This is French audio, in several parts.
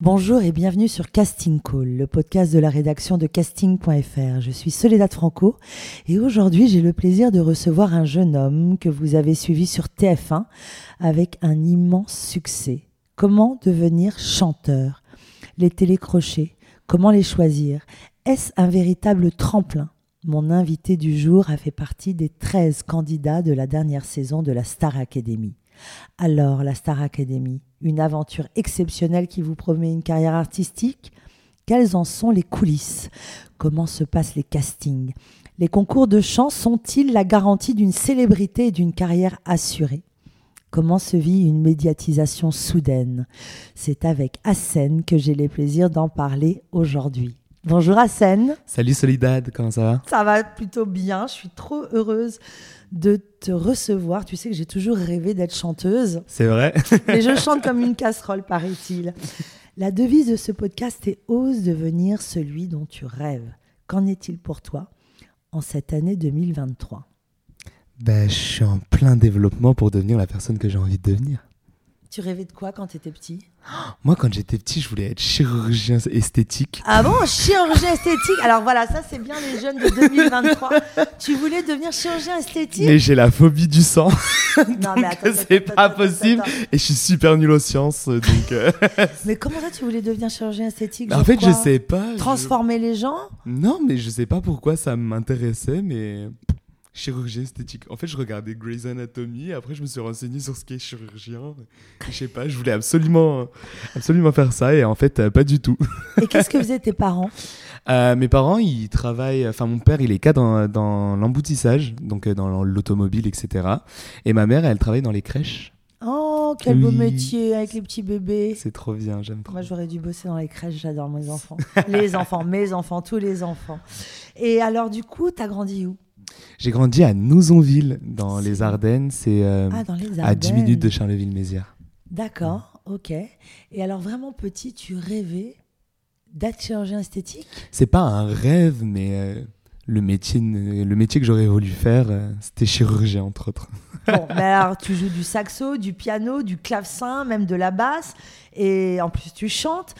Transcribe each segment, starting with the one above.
Bonjour et bienvenue sur Casting Call, le podcast de la rédaction de casting.fr. Je suis Soledad Franco et aujourd'hui j'ai le plaisir de recevoir un jeune homme que vous avez suivi sur TF1 avec un immense succès. Comment devenir chanteur? Les télécrochets, comment les choisir? Est-ce un véritable tremplin? Mon invité du jour a fait partie des 13 candidats de la dernière saison de la Star Academy. Alors, la Star Academy, une aventure exceptionnelle qui vous promet une carrière artistique. Quelles en sont les coulisses? Comment se passent les castings? Les concours de chant sont-ils la garantie d'une célébrité et d'une carrière assurée? Comment se vit une médiatisation soudaine? C'est avec Hassen que j'ai le plaisir d'en parler aujourd'hui. Bonjour Hassen. Salut Solidad, comment ça va? Ça va plutôt bien, je suis trop heureuse de te recevoir. Tu sais que j'ai toujours rêvé d'être chanteuse. C'est vrai. Mais je chante comme une casserole, paraît-il. La devise de ce podcast est Ose devenir celui dont tu rêves. Qu'en est-il pour toi en cette année 2023 ben, Je suis en plein développement pour devenir la personne que j'ai envie de devenir. Tu rêvais de quoi quand tu étais petit? Moi, quand j'étais petit, je voulais être chirurgien esthétique. Ah bon, chirurgien esthétique? Alors voilà, ça c'est bien les jeunes de 2023. tu voulais devenir chirurgien esthétique? Mais j'ai la phobie du sang. non, mais attends, c'est pas possible. Et je suis super nul aux sciences, donc. Euh, mais comment ça, tu voulais devenir chirurgien esthétique? En fait, je sais pas. Transformer les gens? Non, mais je sais pas pourquoi ça m'intéressait, mais chirurgie esthétique. En fait, je regardais Grey's Anatomy. Après, je me suis renseigné sur ce qu'est chirurgien. Je sais pas, je voulais absolument, absolument faire ça. Et en fait, euh, pas du tout. Et qu'est-ce que faisaient tes parents? Euh, Mes parents, ils travaillent. Enfin, mon père, il est cadre dans, dans l'emboutissage, donc euh, dans l'automobile, etc. Et ma mère, elle travaille dans les crèches. Oh, quel beau métier avec les petits bébés. C'est trop bien, j'aime trop. Moi, j'aurais dû bosser dans les crèches, j'adore mes enfants. les enfants, mes enfants, tous les enfants. Et alors, du coup, t'as grandi où? J'ai grandi à Nouzonville, dans les Ardennes. C'est euh, ah, à 10 minutes de Charleville-Mézières. D'accord, ok. Et alors, vraiment petit, tu rêvais d'être chirurgien esthétique? C'est pas un rêve, mais euh, le, métier, le métier que j'aurais voulu faire, euh, c'était chirurgien, entre autres. Bon, mais alors, tu joues du saxo, du piano, du clavecin, même de la basse, et en plus, tu chantes.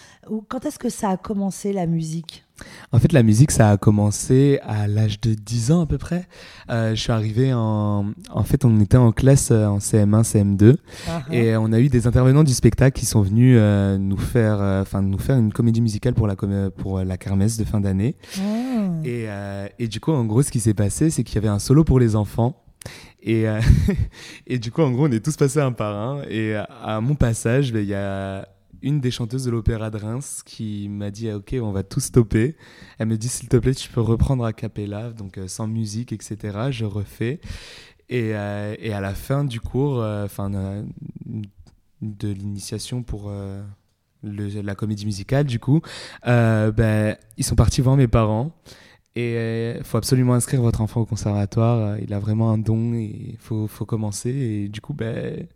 Quand est-ce que ça a commencé, la musique? En fait, la musique, ça a commencé à l'âge de 10 ans à peu près. Euh, je suis arrivé en... En fait, on était en classe euh, en CM1, CM2. Ah, ah. Et on a eu des intervenants du spectacle qui sont venus euh, nous, faire, enfin nous faire une comédie musicale pour la, pour la kermesse de fin d'année. Ah. Et, et, du coup, en gros, ce qui s'est passé, c'est qu'il y avait un solo pour les enfants. Et, et du coup, en gros, on est tous passés un par un. Et à mon passage, ben, il y a une des chanteuses de l'opéra de Reims qui m'a dit ok on va tout stopper. Elle me dit s'il te plaît tu peux reprendre a cappella donc euh, sans musique etc je refais. Et, euh, et, à la fin du cours euh, enfin de l'initiation pour la comédie musicale du coup ben, ils sont partis voir mes parents. Et il faut absolument inscrire votre enfant au conservatoire. Il a vraiment un don il faut commencer. Et du coup ben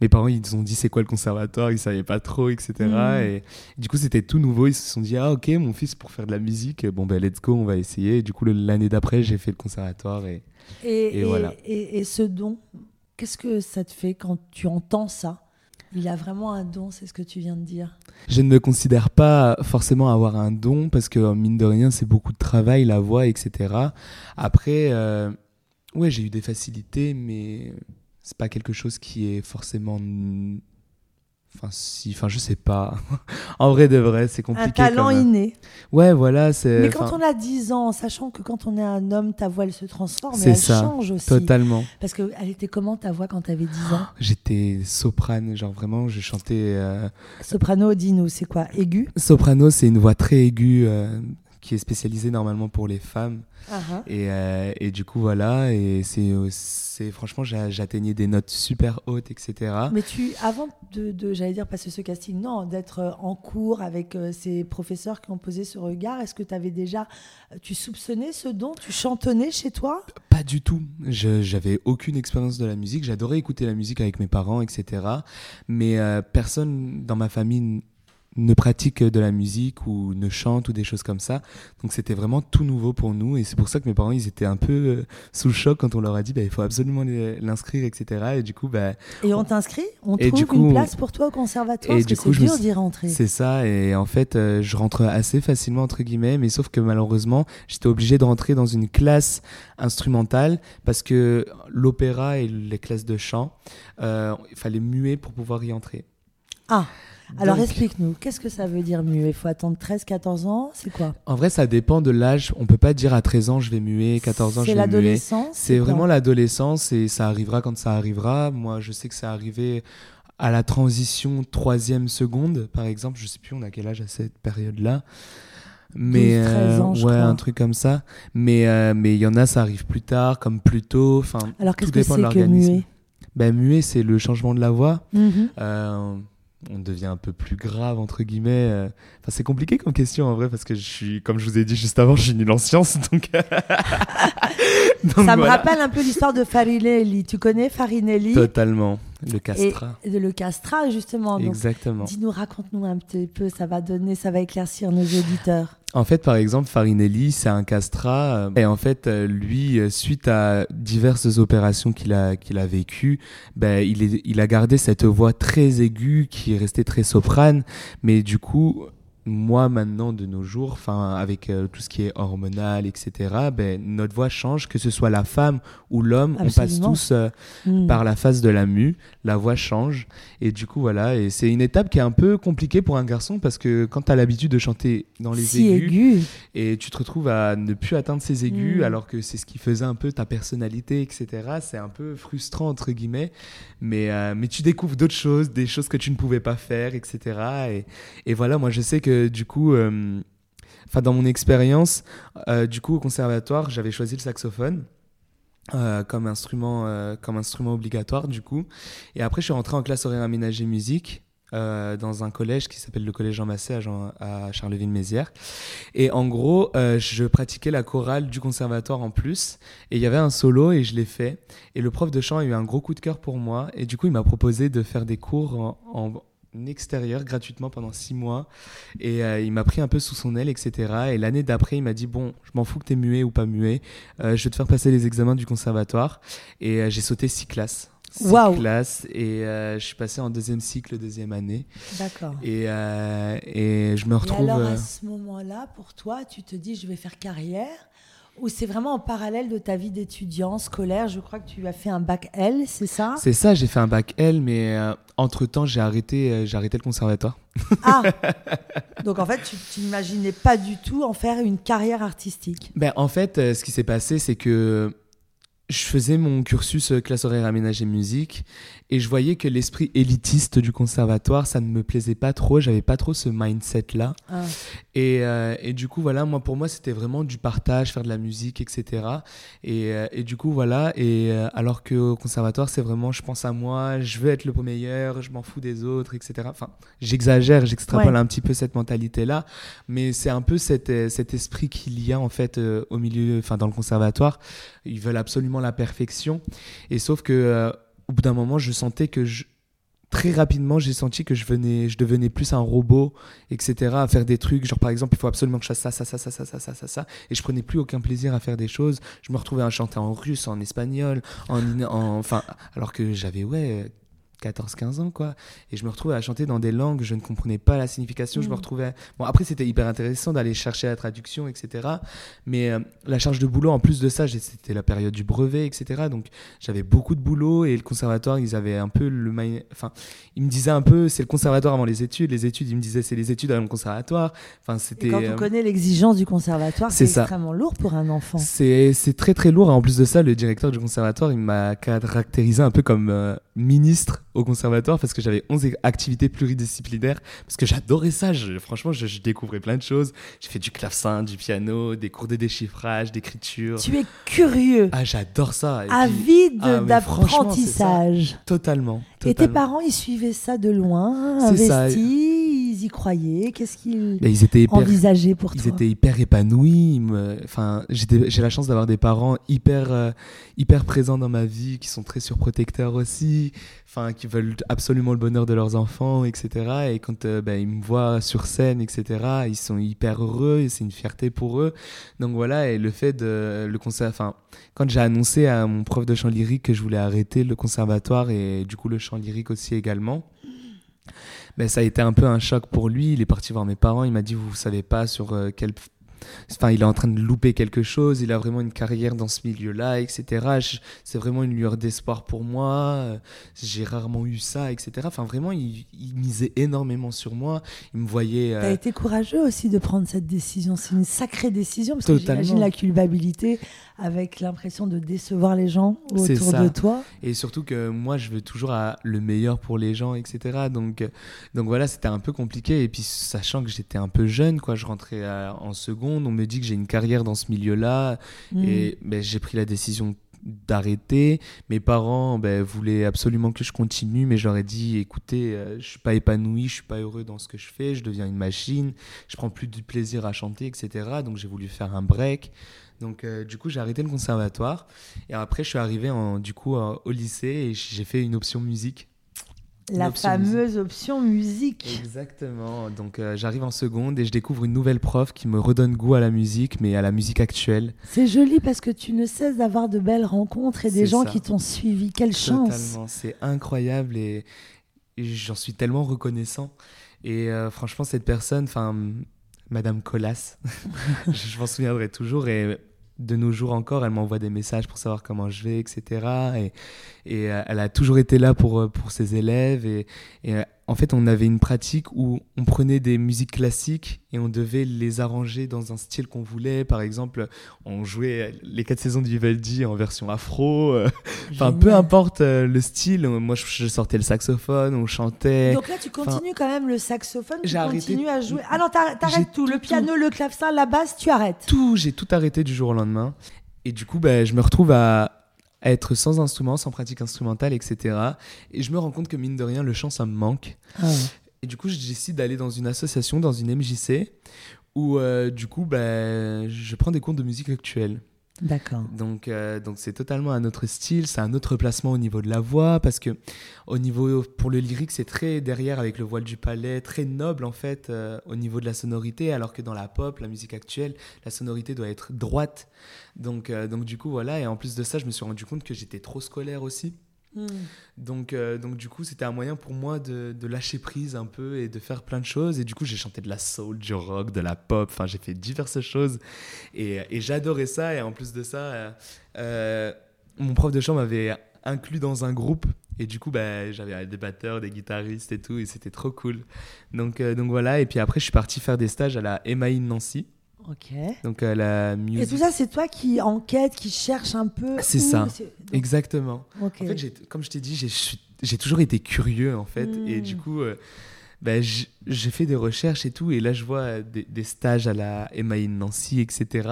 mes parents ils ont dit c'est quoi le conservatoire? Ils savaient pas trop etc mm. et du coup c'était tout nouveau ils se sont dit ah ok mon fils pour faire de la musique bon ben let's go on va essayer et du coup l'année d'après j'ai fait le conservatoire et, et, voilà et, ce don qu'est-ce que ça te fait quand tu entends ça? Il a vraiment un don, c'est ce que tu viens de dire? Je ne me considère pas forcément avoir un don parce que mine de rien, c'est beaucoup de travail, la voix, etc. Après, euh, ouais, j'ai eu des facilités, mais c'est pas quelque chose qui est forcément Enfin, si, enfin, je sais pas. en vrai de vrai, c'est compliqué. Un talent inné. Ouais, voilà. c'est Mais quand on a 10 ans, sachant que quand on est un homme, ta voix, elle se transforme et elle ça, change aussi. Totalement. Parce qu'elle était comment ta voix quand tu avais 10 ans J'étais soprane, genre vraiment, je chantais. Euh, Soprano, dis-nous, c'est quoi? Aigu? Soprano, c'est une voix très aiguë. Euh, qui est spécialisé normalement pour les femmes. Uh-huh. Et, euh, et du coup, voilà. Et c'est, c'est franchement, j'a- j'atteignais des notes super hautes, etc. Mais tu, avant de, de- j'allais dire passer ce casting, non, d'être euh, en cours avec euh, ces professeurs qui ont posé ce regard, est-ce que tu avais déjà, tu soupçonnais ce don, tu chantonnais chez toi? Pas du tout. J'avais aucune expérience de la musique. J'adorais écouter la musique avec mes parents, etc. Mais euh, personne dans ma famille ne pratique de la musique ou ne chante ou des choses comme ça. Donc c'était vraiment tout nouveau pour nous. Et c'est pour ça que mes parents, ils étaient un peu euh, sous le choc quand on leur a dit, bah, il faut absolument l'inscrire, etc. Et du coup, bah, Et on t'inscrit? On Et trouve du coup, une place pour toi au conservatoire? Et Parce du que c'est dur suis- d'y rentrer. C'est ça, et en fait, euh, je rentre assez facilement, entre guillemets, mais sauf que malheureusement, j'étais obligé de rentrer dans une classe instrumentale parce que l'opéra et les classes de chant, euh, il fallait muer pour pouvoir y entrer. Ah, alors Donc, explique-nous, qu'est-ce que ça veut dire muet? Il faut attendre 13, 14 ans C'est quoi? En vrai, ça dépend de l'âge. On peut pas dire à 13 ans, je vais muer, 14 ans, je vais muer. l'adolescence C'est vraiment l'adolescence et ça arrivera quand ça arrivera. Moi, je sais que ça arrivé à la transition troisième seconde, par exemple. Je sais plus, on a quel âge à cette période-là. Mais 12, 13 euh, ans, je ouais, un truc comme ça. Mais euh, mais il y en a, ça arrive plus tard, comme plus tôt. Enfin, Alors qu'est-ce que c'est que l'organisme. muet Ben muet, c'est le changement de la voix. Euh, on devient un peu plus grave entre guillemets. euh. Enfin, c'est compliqué comme question en vrai parce que je suis, comme je vous ai dit juste avant, je suis nul en sciences, donc. Donc Ça me rappelle un peu l'histoire de Farinelli. Tu connais Farinelli? Totalement. Le castrat. Et de le castrat, justement. Exactement. Dis-nous, raconte-nous un petit peu, ça va donner, ça va éclaircir nos auditeurs. En fait, par exemple, Farinelli, c'est un castrat. euh, Et en fait, euh, lui, euh, suite à diverses opérations qu'il a, qu'il a vécues, ben, il, est, il a gardé cette voix très aiguë qui est restée très soprane. Mais du coup, moi, maintenant, de nos jours, enfin, avec euh, tout ce qui est hormonal, etc., ben, notre voix change, que ce soit la femme ou l'homme. On passe tous euh, Hmm. par la phase de la mue, la voix change. Et du coup, voilà. Et c'est une étape qui est un peu compliquée pour un garçon parce que quand tu as l'habitude de chanter dans les si aigus, aigu. et tu te retrouves à ne plus atteindre ces aigus Mm. alors que c'est ce qui faisait un peu ta personnalité, etc. C'est un peu frustrant, entre guillemets. Mais, euh, mais tu découvres d'autres choses, des choses que tu ne pouvais pas faire, etc. Et, et voilà, moi je sais que du coup, euh, enfin dans mon expérience, euh, du coup au conservatoire, j'avais choisi le saxophone. euh, comme instrument euh, comme instrument obligatoire du coup et après je suis rentré en classe horaire aménagée musique euh, dans un collège qui s'appelle le collège Jean Massé à, à Charleville-Mézières et en gros, euh, je pratiquais la chorale du conservatoire en plus. Et il y avait un solo et je l'ai fait. Et le prof de chant a eu un gros coup de cœur pour moi. Et du coup, il m'a proposé de faire des cours en extérieur gratuitement pendant six mois. Et euh, il m'a pris un peu sous son aile, etc. Et l'année d'après, il m'a dit Bon, je m'en fous que t'es muet ou pas muet. Euh, je vais te faire passer les examens du conservatoire. Et euh, j'ai sauté six classes. Six classes. Et je suis passé en deuxième cycle, deuxième année. D'accord. Et, et je me Et retrouve. alors, euh, à ce moment-là, pour toi, tu te dis, je vais faire carrière ou c'est vraiment en parallèle de ta vie d'étudiant scolaire? Je crois que tu as fait un bac L, c'est ça? C'est ça, j'ai fait un bac L, mais euh, entre-temps, j'ai arrêté, euh, j'ai arrêté le conservatoire. Ah Donc en fait, tu t'imaginais pas du tout en faire une carrière artistique? Ben, en fait, euh, ce qui s'est passé, c'est que je faisais mon cursus euh, classe horaire aménagée musique et je voyais que l'esprit élitiste du conservatoire, ça ne me plaisait pas trop. J'avais pas trop ce mindset-là. Ah. Et, euh, et du coup, voilà, moi, pour moi, c'était vraiment du partage, faire de la musique, etc. Et, euh, et du coup, voilà. Et euh, alors qu'au conservatoire, c'est vraiment, je pense à moi, je veux être le meilleur, je m'en fous des autres, etc. Enfin, j'exagère, j'extrapole Ouais. un petit peu cette mentalité-là, mais c'est un peu cet, cet esprit qu'il y a, en fait, au milieu, enfin, dans le conservatoire. Ils veulent absolument la perfection. Et sauf que, euh, au bout d'un moment, je sentais que je, très rapidement, j'ai senti que je, venais, je devenais plus un robot, etc., à faire des trucs. Genre, par exemple, il faut absolument que je fasse ça, ça, ça, ça, ça, ça, ça, ça, ça. Et je prenais plus aucun plaisir à faire des choses. Je me retrouvais à chanter en russe, en espagnol, en, en enfin, alors que j'avais, ouais, 14-15 ans, quoi. Et je me retrouvais à chanter dans des langues, je ne comprenais pas la signification. Je me Mm. retrouvais. Bon, après, c'était hyper intéressant d'aller chercher la traduction, etc. Mais euh, la charge de boulot, en plus de ça, c'était la période du brevet, etc. Donc, j'avais beaucoup de boulot et le conservatoire, ils avaient un peu le. Enfin, ils me disaient un peu, c'est le conservatoire avant les études. Les études, ils me disaient, c'est les études avant le conservatoire. Enfin, c'était. Quand euh, on connaît l'exigence du conservatoire, c'est extrêmement lourd pour un enfant. c'est c'est très très lourd. Et en plus de ça, le directeur du conservatoire, il m'a caractérisé un peu comme euh, ministre au conservatoire parce que j'avais 11 activités pluridisciplinaires parce que j'adorais ça. franchement, je, découvrais plein de choses. J'ai fait du clavecin, du piano, des cours de déchiffrage, d'écriture. Tu es curieux. Ah, j'adore ça. Avide ah, d'apprentissage. Totalement, Et tes parents, ils suivaient ça de loin, investis, ils y croyaient. Qu'est-ce qu'ils envisageaient pour ils toi Ils étaient hyper épanouis. Enfin, j'ai la chance d'avoir des parents hyper, euh, hyper présents dans ma vie, qui sont très surprotecteurs aussi, enfin, qui veulent absolument le bonheur de leurs enfants, etc. Et quand euh, ben, ils me voient sur scène, etc., ils sont hyper heureux et c'est une fierté pour eux. Donc voilà, et le fait de le concert, enfin, quand j'ai annoncé à mon prof de chant lyrique que je voulais arrêter le conservatoire et du coup le chant lyrique aussi également, ben, ça a été un peu un choc pour lui. Il est parti voir mes parents. Il m'a dit Vous ne savez pas sur euh, quel Enfin, il est en train de louper quelque chose, il a vraiment une carrière dans ce milieu-là, etc. C'est vraiment une lueur d'espoir pour moi. J'ai rarement eu ça, etc. Enfin, vraiment, il, misait énormément sur moi. Il me voyait. Euh... Tu as été courageux aussi de prendre cette décision. C'est une sacrée décision, parce que j'imagine la culpabilité avec l'impression de décevoir les gens autour de toi. Et surtout que moi, je veux toujours le meilleur pour les gens, etc. Donc, donc voilà, c'était un peu compliqué. Et puis, sachant que j'étais un peu jeune, quoi, je rentrais en seconde, on me dit que j'ai une carrière dans ce milieu-là. Mm. Et ben, j'ai pris la décision d'arrêter. Mes parents ben, voulaient absolument que je continue, mais j'aurais dit écoutez, euh, je suis pas épanoui, je suis pas heureux dans ce que je fais, je deviens une machine, je prends plus du plaisir à chanter, etc. Donc j'ai voulu faire un break. Donc, euh, du coup, j'ai arrêté le conservatoire. Et après, je suis arrivé en, du coup, au lycée et j'ai fait une option musique. La fameuse option musique. Exactement. Donc, euh, j'arrive en seconde et je découvre une nouvelle prof qui me redonne goût à la musique, mais à la musique actuelle. C'est joli parce que tu ne cesses d'avoir de belles rencontres et des gens qui t'ont suivi. Quelle chance. Totalement. C'est incroyable et, j'en suis tellement reconnaissant. Et euh, franchement, cette personne, enfin, Madame Colas, je m'en souviendrai toujours. Et de nos jours encore, elle m'envoie des messages pour savoir comment je vais, etc. Et, euh, elle a toujours été là pour, euh, pour ses élèves. Et euh, en fait, on avait une pratique où on prenait des musiques classiques et on devait les arranger dans un style qu'on voulait. Par exemple, on jouait les quatre saisons de Vivaldi en version afro. enfin, peu importe euh, le style. Moi, je sortais le saxophone, on chantait. Donc là, tu continues quand même le saxophone, tu continues à jouer. Ah non, t'arrêtes tout. Le piano, le clavecin, la basse, tu arrêtes. Tout, j'ai tout arrêté du jour au lendemain. Et du coup, ben, je me retrouve à, être sans instrument, sans pratique instrumentale, etc. Et je me rends compte que mine de rien, le chant, ça me manque. Ah et du coup, je décide d'aller dans une association, dans une MJC, où euh, du coup, ben, je prends des cours de musique actuelle. D'accord. Donc, euh, donc c'est totalement un autre style, c'est un autre placement au niveau de la voix, parce que au niveau pour le lyrique, c'est très derrière avec le voile du palais, très noble en fait euh, au niveau de la sonorité, alors que dans la pop, la musique actuelle, la sonorité doit être droite. Donc, euh, donc du coup voilà, et en plus de ça, je me suis rendu compte que j'étais trop scolaire aussi. Hmm. Donc, euh, donc du coup, c'était un moyen pour moi de, de, lâcher prise un peu et de faire plein de choses. Et du coup, j'ai chanté de la soul, du rock, de la pop. Enfin, j'ai fait diverses choses et, et j'adorais ça. Et en plus de ça, euh, euh, mon prof de chant m'avait inclus dans un groupe. Et du coup, bah, j'avais des batteurs, des guitaristes et tout. Et c'était trop cool. Donc, donc voilà. Et puis après, je suis parti faire des stages à la MAI Nancy. Ok. Donc euh, la musique. Et tout ça, c'est toi qui enquête, qui cherche un peu. C'est ça. Exactement. En fait, comme je t'ai dit, j'ai toujours été curieux en fait, et du hmm. coup, euh, ben, j'ai fait des recherches et tout, et là je vois des, stages à la MAI Nancy, etc.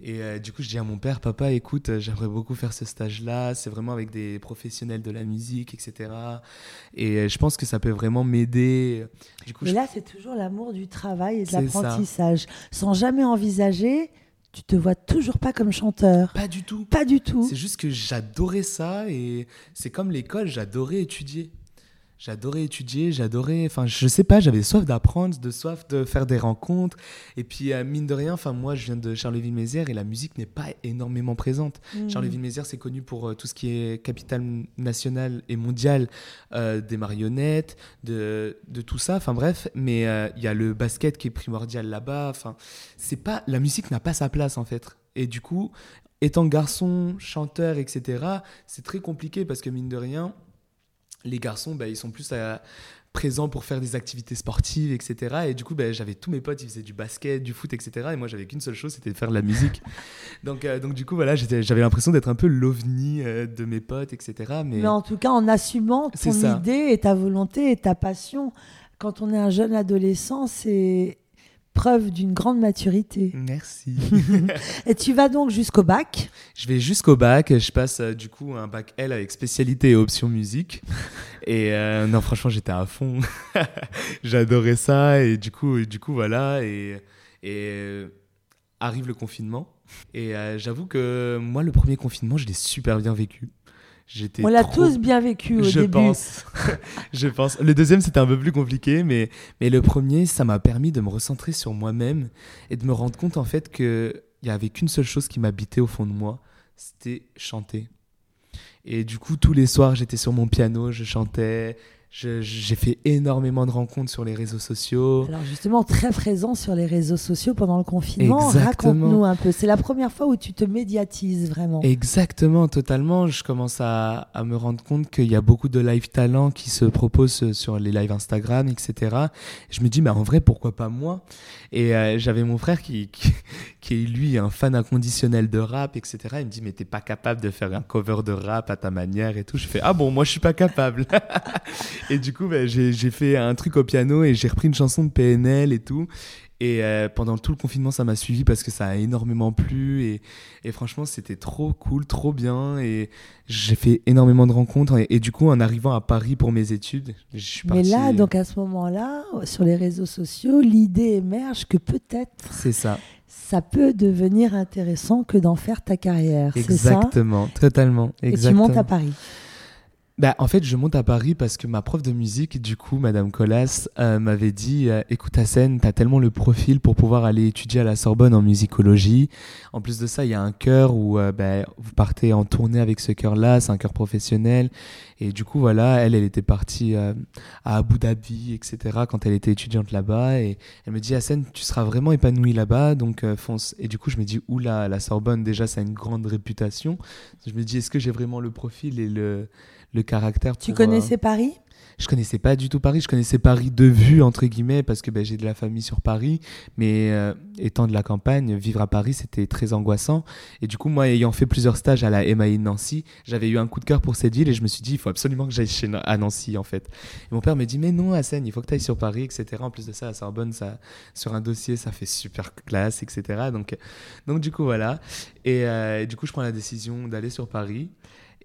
Et euh, du coup, je dis à mon père, papa, écoute, euh, j'aimerais beaucoup faire ce stage-là, c'est vraiment avec des professionnels de la musique, etc. Et euh, je pense que ça peut vraiment m'aider. Du coup, là, c'est toujours l'amour du travail et de l'apprentissage, sans jamais envisager tu te vois toujours pas comme chanteur. Pas du tout. Pas du tout. C'est juste que j'adorais ça et c'est comme l'école, j'adorais étudier j'adorais étudier, j'adorais, enfin, je sais pas, j'avais soif d'apprendre, de soif de faire des rencontres. Et puis, euh, mine de rien, enfin, moi, je viens de Charleville-Mézières et la musique n'est pas énormément présente. Mmh. Charleville-Mézières, c'est connu pour euh, tout ce qui est capitale nationale et mondiale euh, des marionnettes, de, de, tout ça. Enfin, bref, mais il y a le basket qui est primordial là-bas. Enfin, c'est pas, la musique n'a pas sa place, en fait. Et du coup, étant garçon, chanteur, etc., c'est très compliqué parce que mine de rien, les garçons, bah, ils sont plus présent pour faire des activités sportives, etc. Et du coup, ben, j'avais tous mes potes, ils faisaient du basket, du foot, etc. Et moi, j'avais qu'une seule chose, c'était de faire de la musique. donc, euh, donc, du coup, voilà, j'avais l'impression d'être un peu l'ovni euh, de mes potes, etc. Mais... en tout cas, en assumant ton idée et ta volonté et ta passion, quand on est un jeune adolescent, c'est preuve d'une grande maturité. Merci. et tu vas donc jusqu'au bac Je vais jusqu'au bac. Je passe euh, du coup un bac L avec spécialité et option musique. Et euh, non, franchement, j'étais à fond. J'adorais ça. Et du coup, du coup voilà. Et, et euh, arrive le confinement. Et j'avoue que moi, le premier confinement, je l'ai super bien vécu. On l'a tous bien vécu au je début. Pense. je pense. Le deuxième, c'était un peu plus compliqué, mais, mais le premier, ça m'a permis de me recentrer sur moi-même et de me rendre compte en fait qu'il n'y avait qu'une seule chose qui m'habitait au fond de moi, c'était chanter. Et du coup, tous les soirs, j'étais sur mon piano, je chantais, j'ai fait énormément de rencontres sur les réseaux sociaux. Alors justement, très présent sur les réseaux sociaux pendant le confinement. Raconte-nous un peu. C'est la première fois où tu te médiatises vraiment. Exactement, totalement. Je commence à, à me rendre compte qu'il y a beaucoup de live talents qui se proposent sur les lives Instagram, etc. je me dis, mais en vrai, pourquoi pas moi? Et euh, j'avais mon frère qui, qui, qui, est lui un fan inconditionnel de rap, etc. Il me dit, mais t'es pas capable de faire un cover de rap à ta manière et tout. Je fais, ah bon, moi je suis pas capable. et du coup, bah, j'ai fait un truc au piano et j'ai repris une chanson de PNL et tout. Et euh, pendant tout le confinement, ça m'a suivi parce que ça a énormément plu. Et, et franchement, c'était trop cool, trop bien. Et j'ai fait énormément de rencontres. Et, du coup, en arrivant à Paris pour mes études, je suis parti. Mais là, donc à ce moment-là, sur les réseaux sociaux, l'idée émerge que peut-être. C'est ça. Ça peut devenir intéressant que d'en faire ta carrière. Exactement, ça? Totalement. Exactement. Et tu montes à Paris. Bah, en fait, je monte à Paris parce que ma prof de musique, du coup, Madame Colas, euh, m'avait dit euh, Écoute, Hassan, t'as tellement le profil pour pouvoir aller étudier à la Sorbonne en musicologie. En plus de ça, il y a un chœur où euh, bah, vous partez en tournée avec ce chœur-là, c'est un chœur professionnel. Et du coup, voilà, elle, elle était partie à Abu Dhabi, etc., quand elle était étudiante là-bas. Et elle me dit Hassan, tu seras vraiment épanoui là-bas, donc fonce. Et du coup, je me dis Oula, la Sorbonne, déjà, ça a une grande réputation. Je me dis Est-ce que j'ai vraiment le profil et le le caractère. Tu connaissais euh, Paris? je connaissais pas du tout Paris. Je connaissais Paris de vue, entre guillemets, parce que ben, j'ai de la famille sur Paris. Mais euh, étant de la campagne, vivre à Paris, c'était très angoissant. Et du coup, moi, ayant fait plusieurs stages à la MAI Nancy, j'avais eu un coup de cœur pour cette ville et je me suis dit, il faut absolument que j'aille chez, à Nancy, en fait. Et mon père me dit, mais non, Hassan, il faut que tu ailles sur Paris, etc. En plus de ça, à Sorbonne, ça, sur un dossier, ça fait super classe, etc. Donc, donc du coup, voilà. Et, euh, et du coup, je prends la décision d'aller sur Paris.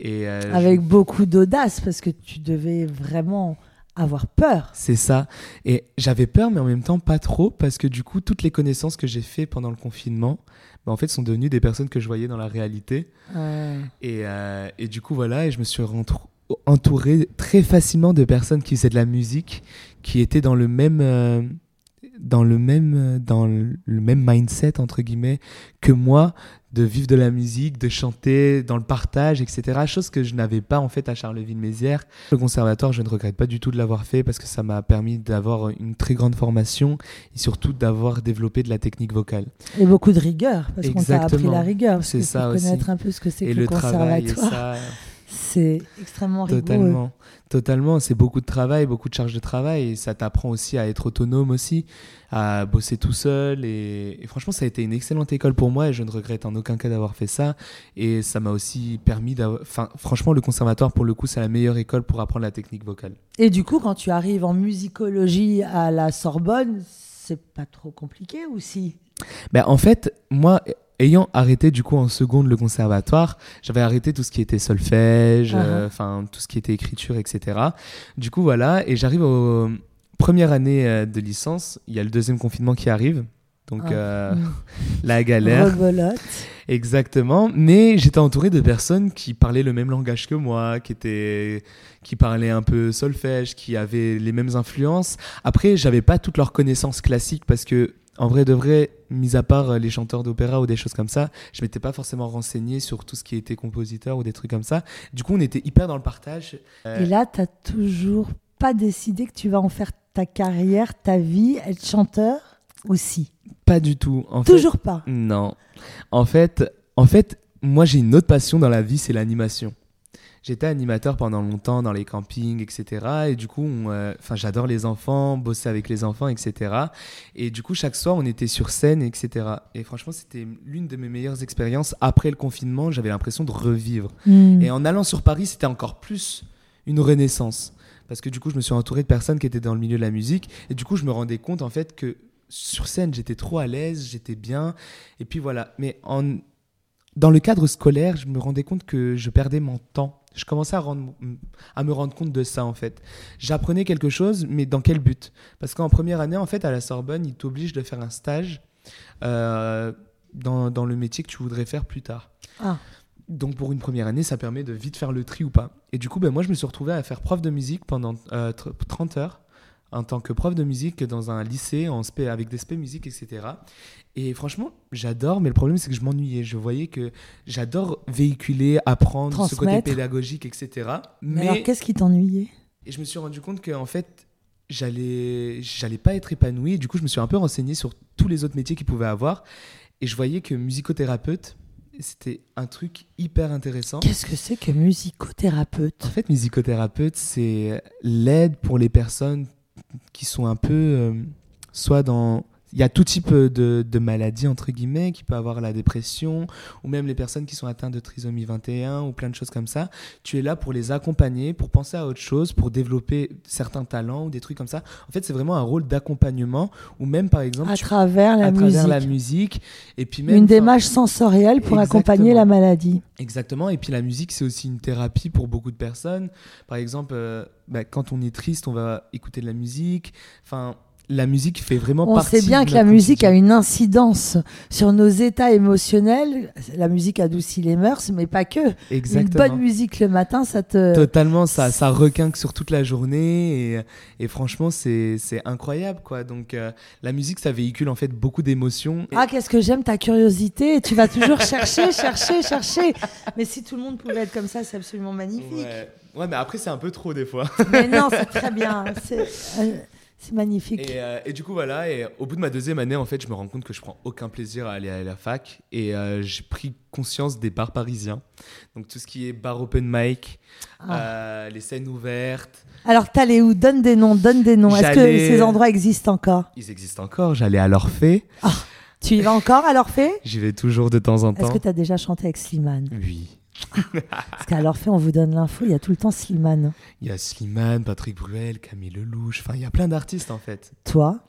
Euh, Avec beaucoup d'audace, parce que tu devais vraiment avoir peur. C'est ça. Et j'avais peur, mais en même temps pas trop, parce que du coup, toutes les connaissances que j'ai fait pendant le confinement, bah, en fait, sont devenues des personnes que je voyais dans la réalité. Et, euh, et, du coup, voilà, et je me suis entouré très facilement de personnes qui faisaient de la musique, qui étaient dans le même... Euh, dans le même dans le même mindset entre guillemets que moi de vivre de la musique, de chanter dans le partage, etc. Chose que je n'avais pas en fait à Charleville-Mézières. Le conservatoire, je ne regrette pas du tout de l'avoir fait parce que ça m'a permis d'avoir une très grande formation et surtout d'avoir développé de la technique vocale. Et beaucoup de rigueur parce qu'on t'a appris la rigueur. C'est ça aussi. Connaître un peu ce que c'est que le, conservatoire. C'est extrêmement rigoureux. Totalement. Totalement, c'est beaucoup de travail, beaucoup de charges de travail. Et ça t'apprend aussi à être autonome aussi, à bosser tout seul. Et, franchement, ça a été une excellente école pour moi et je ne regrette en aucun cas d'avoir fait ça. Et ça m'a aussi permis d'avoir... Enfin, franchement, le conservatoire, pour le coup, c'est la meilleure école pour apprendre la technique vocale. Et du coup, quand tu arrives en musicologie à la Sorbonne, c'est pas trop compliqué ou si? Ben, En fait, moi, ayant arrêté du coup en seconde le conservatoire, j'avais arrêté tout ce qui était solfège, uh-huh. euh, enfin tout ce qui était écriture, etc. Du coup voilà, et j'arrive aux premières années euh, de licence, il y a le deuxième confinement qui arrive, donc ah. euh, mm. la galère. Exactement, mais j'étais entouré de personnes qui parlaient le même langage que moi, qui étaient qui parlaient un peu solfège, qui avaient les mêmes influences. Après, j'avais pas toutes leurs connaissances classiques parce que en vrai de vrai, mis à part euh, les chanteurs d'opéra ou des choses comme ça, je m'étais pas forcément renseigné sur tout ce qui était compositeur ou des trucs comme ça. Du coup, on était hyper dans le partage. Euh, Et là, tu n'as toujours pas décidé que tu vas en faire ta carrière, ta vie, être chanteur aussi? Pas du tout. En toujours pas? Non. En fait, en fait moi, j'ai une autre passion dans la vie, c'est l'animation. J'étais animateur pendant longtemps dans les campings, etc. Et du coup, euh, enfin, j'adore les enfants, bosser avec les enfants, etc. Et du coup, chaque soir, on était sur scène, etc. Et franchement, c'était l'une de mes meilleures expériences. Après le confinement, j'avais l'impression de revivre. Hmm. Et en allant sur Paris, c'était encore plus une renaissance. Parce que du coup, je me suis entouré de personnes qui étaient dans le milieu de la musique. Et du coup, je me rendais compte, en fait, que sur scène, j'étais trop à l'aise, j'étais bien. Et puis voilà. Mais en, dans le cadre scolaire, je me rendais compte que je perdais mon temps. Je commençais à, rendre, à me rendre compte de ça, en fait. J'apprenais quelque chose, mais dans quel but? Parce qu'en première année, en fait, à la Sorbonne, ils t'obligent de faire un stage euh, dans, dans, le métier que tu voudrais faire plus tard. Ah. Donc pour une première année, ça permet de vite faire le tri ou pas. Et du coup, ben, moi, je me suis retrouvé à faire prof de musique pendant 30 euh, heures en tant que prof de musique dans un lycée en spé, avec des spé musique, etc. Et franchement, j'adore, mais le problème, c'est que je m'ennuyais. Je voyais que j'adore véhiculer, apprendre, ce côté pédagogique, etc. Mais, alors, qu'est-ce qui t'ennuyait? Et je me suis rendu compte qu'en fait, j'allais, j'allais pas être épanoui. du coup, je me suis un peu renseigné sur tous les autres métiers qu'il pouvait avoir. Et je voyais que musicothérapeute, c'était un truc hyper intéressant. Qu'est-ce que c'est que musicothérapeute? En fait, musicothérapeute, c'est l'aide pour les personnes qui sont un peu euh, soit dans il y a tout type de, de, maladies, entre guillemets, qui peut avoir la dépression, ou même les personnes qui sont atteintes de trisomie 21, ou plein de choses comme ça. Tu es là pour les accompagner, pour penser à autre chose, pour développer certains talents, ou des trucs comme ça. En fait, c'est vraiment un rôle d'accompagnement, ou même, par exemple... À travers la à musique. Travers la musique. Et puis même, Une démarche sensorielle pour accompagner la maladie. Exactement. Et puis la musique, c'est aussi une thérapie pour beaucoup de personnes. Par exemple... Euh, bah, quand on est triste, on va écouter de la musique. Enfin, la musique fait vraiment on partie. On sait bien que la musique a une incidence sur nos états émotionnels. La musique adoucit les mœurs, mais pas que. Exactement. Une bonne musique le matin, ça te. Totalement, ça, ça requinque sur toute la journée. Et, et franchement, c'est incroyable, quoi. Donc, euh, la musique, ça véhicule en fait beaucoup d'émotions. Ah, qu'est-ce que j'aime ta curiosité. Tu vas toujours chercher, chercher, chercher. Mais si tout le monde pouvait être comme ça, c'est absolument magnifique. Ouais. ouais mais après, c'est un peu trop des fois. mais non, c'est très bien. C'est. Magnifique. Euh, et, du coup, voilà, et au bout de ma deuxième année, en fait, je me rends compte que je prends aucun plaisir à aller à la fac. Et euh, j'ai pris conscience des bars parisiens. Donc, tout ce qui est bar open mic, ah. euh, les scènes ouvertes. Alors, t'allais où? Donne des noms, donne des noms. Est-ce que ces endroits existent encore? Ils existent encore. J'allais à l'Orphée. Ah, tu y vas encore à l'Orphée? J'y vais toujours de temps en temps. Est-ce que tu as déjà chanté avec Slimane? Oui. Parce qu'à l'Orphée, on vous donne l'info, il y a tout le temps Slimane. Il y a Slimane, Patrick Bruel, Camille Lelouch, enfin il y a plein d'artistes en fait. Toi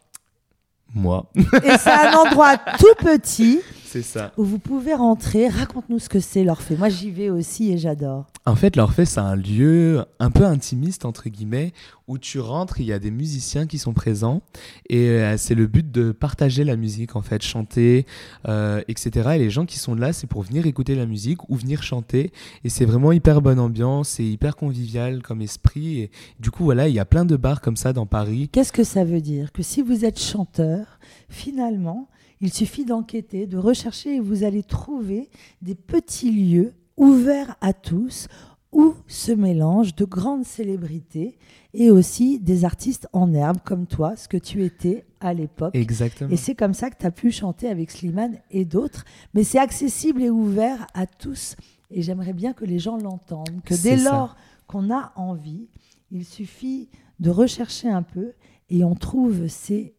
Moi. Et c'est un endroit tout petit. C'est ça. Où vous pouvez rentrer. Raconte-nous ce que c'est l'Orphée. Moi j'y vais aussi et j'adore. En fait, l'Orphée, c'est un lieu un peu intimiste, entre guillemets, où tu rentres, il y a des musiciens qui sont présents, et euh, c'est le but de partager la musique, en fait, chanter, euh, etc. Et les gens qui sont là, c'est pour venir écouter la musique ou venir chanter, et c'est vraiment hyper bonne ambiance, c'est hyper convivial comme esprit, et du coup, voilà, il y a plein de bars comme ça dans Paris. Qu'est-ce que ça veut dire? Que si vous êtes chanteur, finalement, il suffit d'enquêter, de rechercher, et vous allez trouver des petits lieux ouvert à tous, où se mélangent de grandes célébrités et aussi des artistes en herbe comme toi, ce que tu étais à l'époque. Exactement. Et c'est comme ça que tu as pu chanter avec Slimane et d'autres. Mais c'est accessible et ouvert à tous. Et j'aimerais bien que les gens l'entendent, que dès lors qu'on a envie, il suffit de rechercher un peu et on trouve ces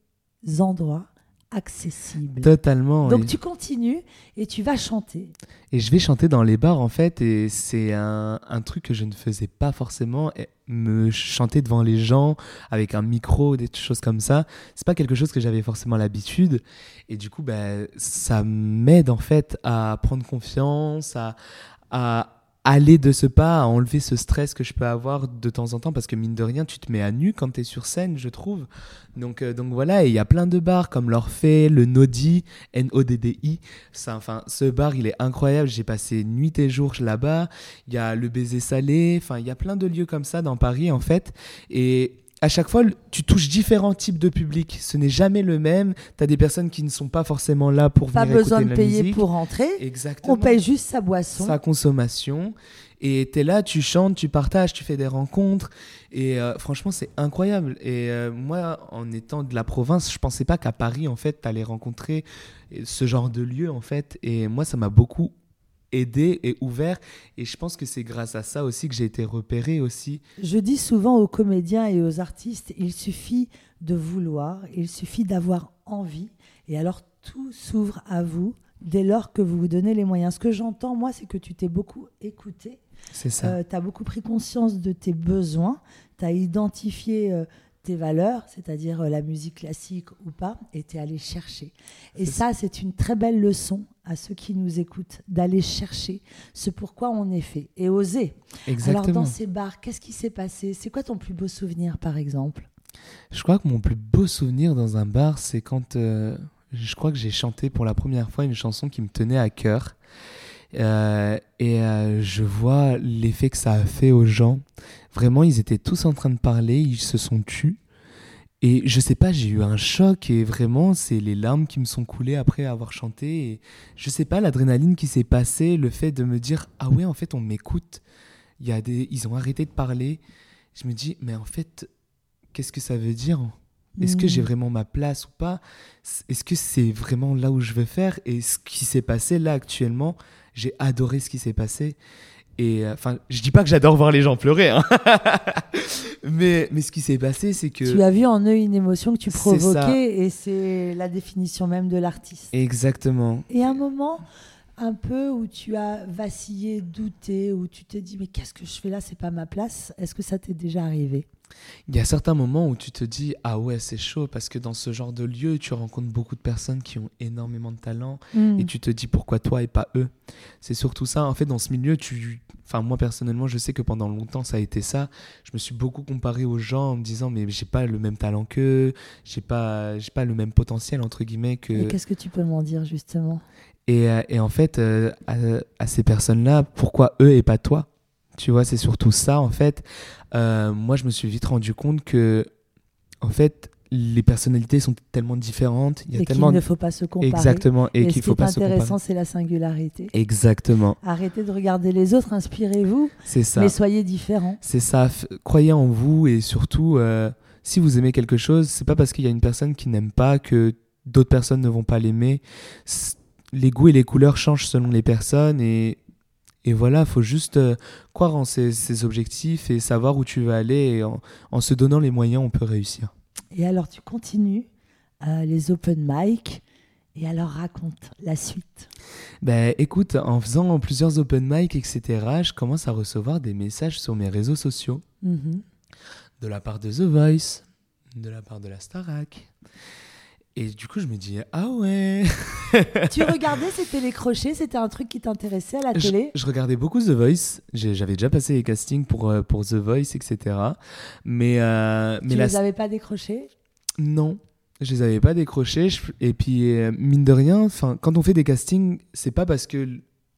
endroits accessible. Totalement. Donc tu continues et tu vas chanter. Et je vais chanter dans les bars en fait, et c'est un, un, truc que je ne faisais pas forcément. Me chanter devant les gens avec un micro, des choses comme ça, c'est pas quelque chose que j'avais forcément l'habitude. Et du coup, ben, ça m'aide en fait à prendre confiance, à, à aller de ce pas à enlever ce stress que je peux avoir de temps en temps parce que mine de rien tu te mets à nu quand tu es sur scène je trouve. Donc euh, donc voilà et il y a plein de bars comme l'Orphée le Nodi N O D D I. Enfin ce bar il est incroyable. J'ai passé nuit et jour là-bas. Il y a le baiser salé. Enfin il y a plein de lieux comme ça dans Paris en fait. Et à chaque fois, tu touches différents types de publics. Ce n'est jamais le même. Tu as des personnes qui ne sont pas forcément là pour pas venir écouter besoin de de payer musique. pour rentrer. Exactement. On paye juste sa boisson. Sa consommation. Et tu es là, tu chantes, tu partages, tu fais des rencontres. Et euh, franchement, c'est incroyable. Et euh, moi, en étant de la province, je pensais pas qu'à Paris, en fait, tu allais rencontrer ce genre de lieu, en fait. Et moi, ça m'a beaucoup aidé et ouvert. Et je pense que c'est grâce à ça aussi que j'ai été repéré aussi. Je dis souvent aux comédiens et aux artistes, il suffit de vouloir, il suffit d'avoir envie. Et alors tout s'ouvre à vous dès lors que vous vous donnez les moyens. Ce que j'entends, moi, c'est que tu t'es beaucoup écouté. C'est ça. Euh, tu as beaucoup pris conscience de tes besoins. Tu as identifié euh, tes valeurs, c'est-à-dire euh, la musique classique ou pas, et tu es allé chercher. Et ça, c'est une très belle leçon à ceux qui nous écoutent, d'aller chercher ce pourquoi on est fait et oser. Exactement. Alors, dans ces bars, qu'est-ce qui s'est passé? C'est quoi ton plus beau souvenir, par exemple? Je crois que mon plus beau souvenir dans un bar, c'est quand je crois que j'ai chanté pour la première fois une chanson qui me tenait à cœur. Euh, et euh, je vois l'effet que ça a fait aux gens. Vraiment, ils étaient tous en train de parler, ils se sont tus. Et je sais pas, j'ai eu un choc et vraiment, c'est les larmes qui me sont coulées après avoir chanté. Et je sais pas, l'adrénaline qui s'est passée, le fait de me dire ah ouais, en fait, on m'écoute. Il y a des, ils ont arrêté de parler. Je me dis mais en fait, qu'est-ce que ça veut dire? Est-ce que j'ai mm. vraiment ma place ou pas? Est-ce que c'est vraiment là où je veux faire? Et ce qui s'est passé là actuellement, j'ai adoré ce qui s'est passé. Et euh, enfin, je dis pas que j'adore voir les gens pleurer, hein. mais, mais ce qui s'est passé, c'est que. Tu as vu en eux une émotion que tu provoquais et c'est la définition même de l'artiste. Exactement. Et un moment un peu où tu as vacillé, douté, où tu t'es dit mais qu'est-ce que je fais là, c'est pas ma place. Est-ce que ça t'est déjà arrivé? Il y a certains moments où tu te dis ah ouais c'est chaud parce que dans ce genre de lieu tu rencontres beaucoup de personnes qui ont énormément de talent mm. et tu te dis pourquoi toi et pas eux? C'est surtout ça. En fait dans ce milieu tu enfin moi personnellement je sais que pendant longtemps ça a été ça. Je me suis beaucoup comparé aux gens en me disant mais j'ai pas le même talent qu'eux j'ai pas j'ai pas le même potentiel entre guillemets que qu'est-ce que tu peux m'en dire justement? Et, euh, et en fait euh, à, à ces personnes là pourquoi eux et pas toi? Tu vois, c'est surtout ça, en fait. Euh, moi, je me suis vite rendu compte que, en fait, les personnalités sont tellement différentes. Il y a et tellement qu'il ne faut pas se comparer. Exactement. Et, qu'il faut pas se comparer. Ce qui est intéressant, c'est la singularité. Exactement. Arrêtez de regarder les autres, inspirez-vous. C'est ça. Mais soyez différents. C'est ça. Croyez en vous et surtout, euh, si vous aimez quelque chose, c'est pas parce qu'il y a une personne qui n'aime pas que d'autres personnes ne vont pas l'aimer. Les goûts et les couleurs changent selon les personnes et et voilà, faut juste euh, croire en ses, objectifs et savoir où tu veux aller. Et en, se donnant les moyens, on peut réussir. Et alors, tu continues euh, les open mic. Et alors, raconte la suite. Ben, écoute, en faisant plusieurs open mic, etc., je commence à recevoir des messages sur mes réseaux sociaux. Mm-hmm. De la part de The Voice, de la part de la Starac. Et du coup, je me dis, ah ouais Tu regardais ces télécrochets C'était un truc qui t'intéressait à la télé? je, regardais beaucoup The Voice. J'avais déjà passé les castings pour, euh, pour The Voice, etc. Mais, euh, mais tu les avais pas décrochés? Non, je les avais pas décrochés. Et puis, euh, mine de rien, quand on fait des castings, c'est pas parce que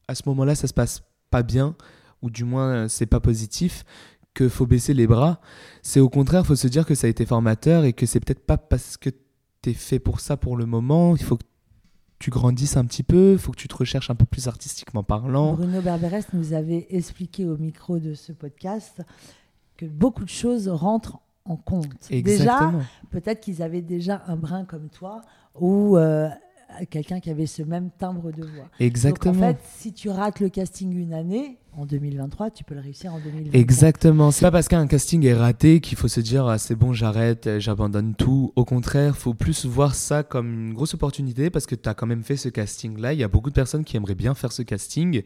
à ce moment-là, ça se passe pas bien, ou du moins, c'est pas positif, que faut baisser les bras. C'est au contraire, faut se dire que ça a été formateur et que c'est peut-être pas parce que t'es fait pour ça pour le moment. Il faut que tu grandisses un petit peu, il faut que tu te recherches un peu plus artistiquement parlant. Bruno Berberes nous avait expliqué au micro de ce podcast que beaucoup de choses rentrent en compte. Déjà, peut-être qu'ils avaient déjà un brin comme toi ou quelqu'un qui avait ce même timbre de voix. Exactement. Donc en fait, si tu rates le casting une année, en 2023, tu peux le réussir en 2024. Exactement. C'est pas parce qu'un casting est raté qu'il faut se dire ah, c'est bon, j'arrête, j'abandonne tout. Au contraire, faut plus voir ça comme une grosse opportunité parce que tu as quand même fait ce casting-là. Il y a beaucoup de personnes qui aimeraient bien faire ce casting.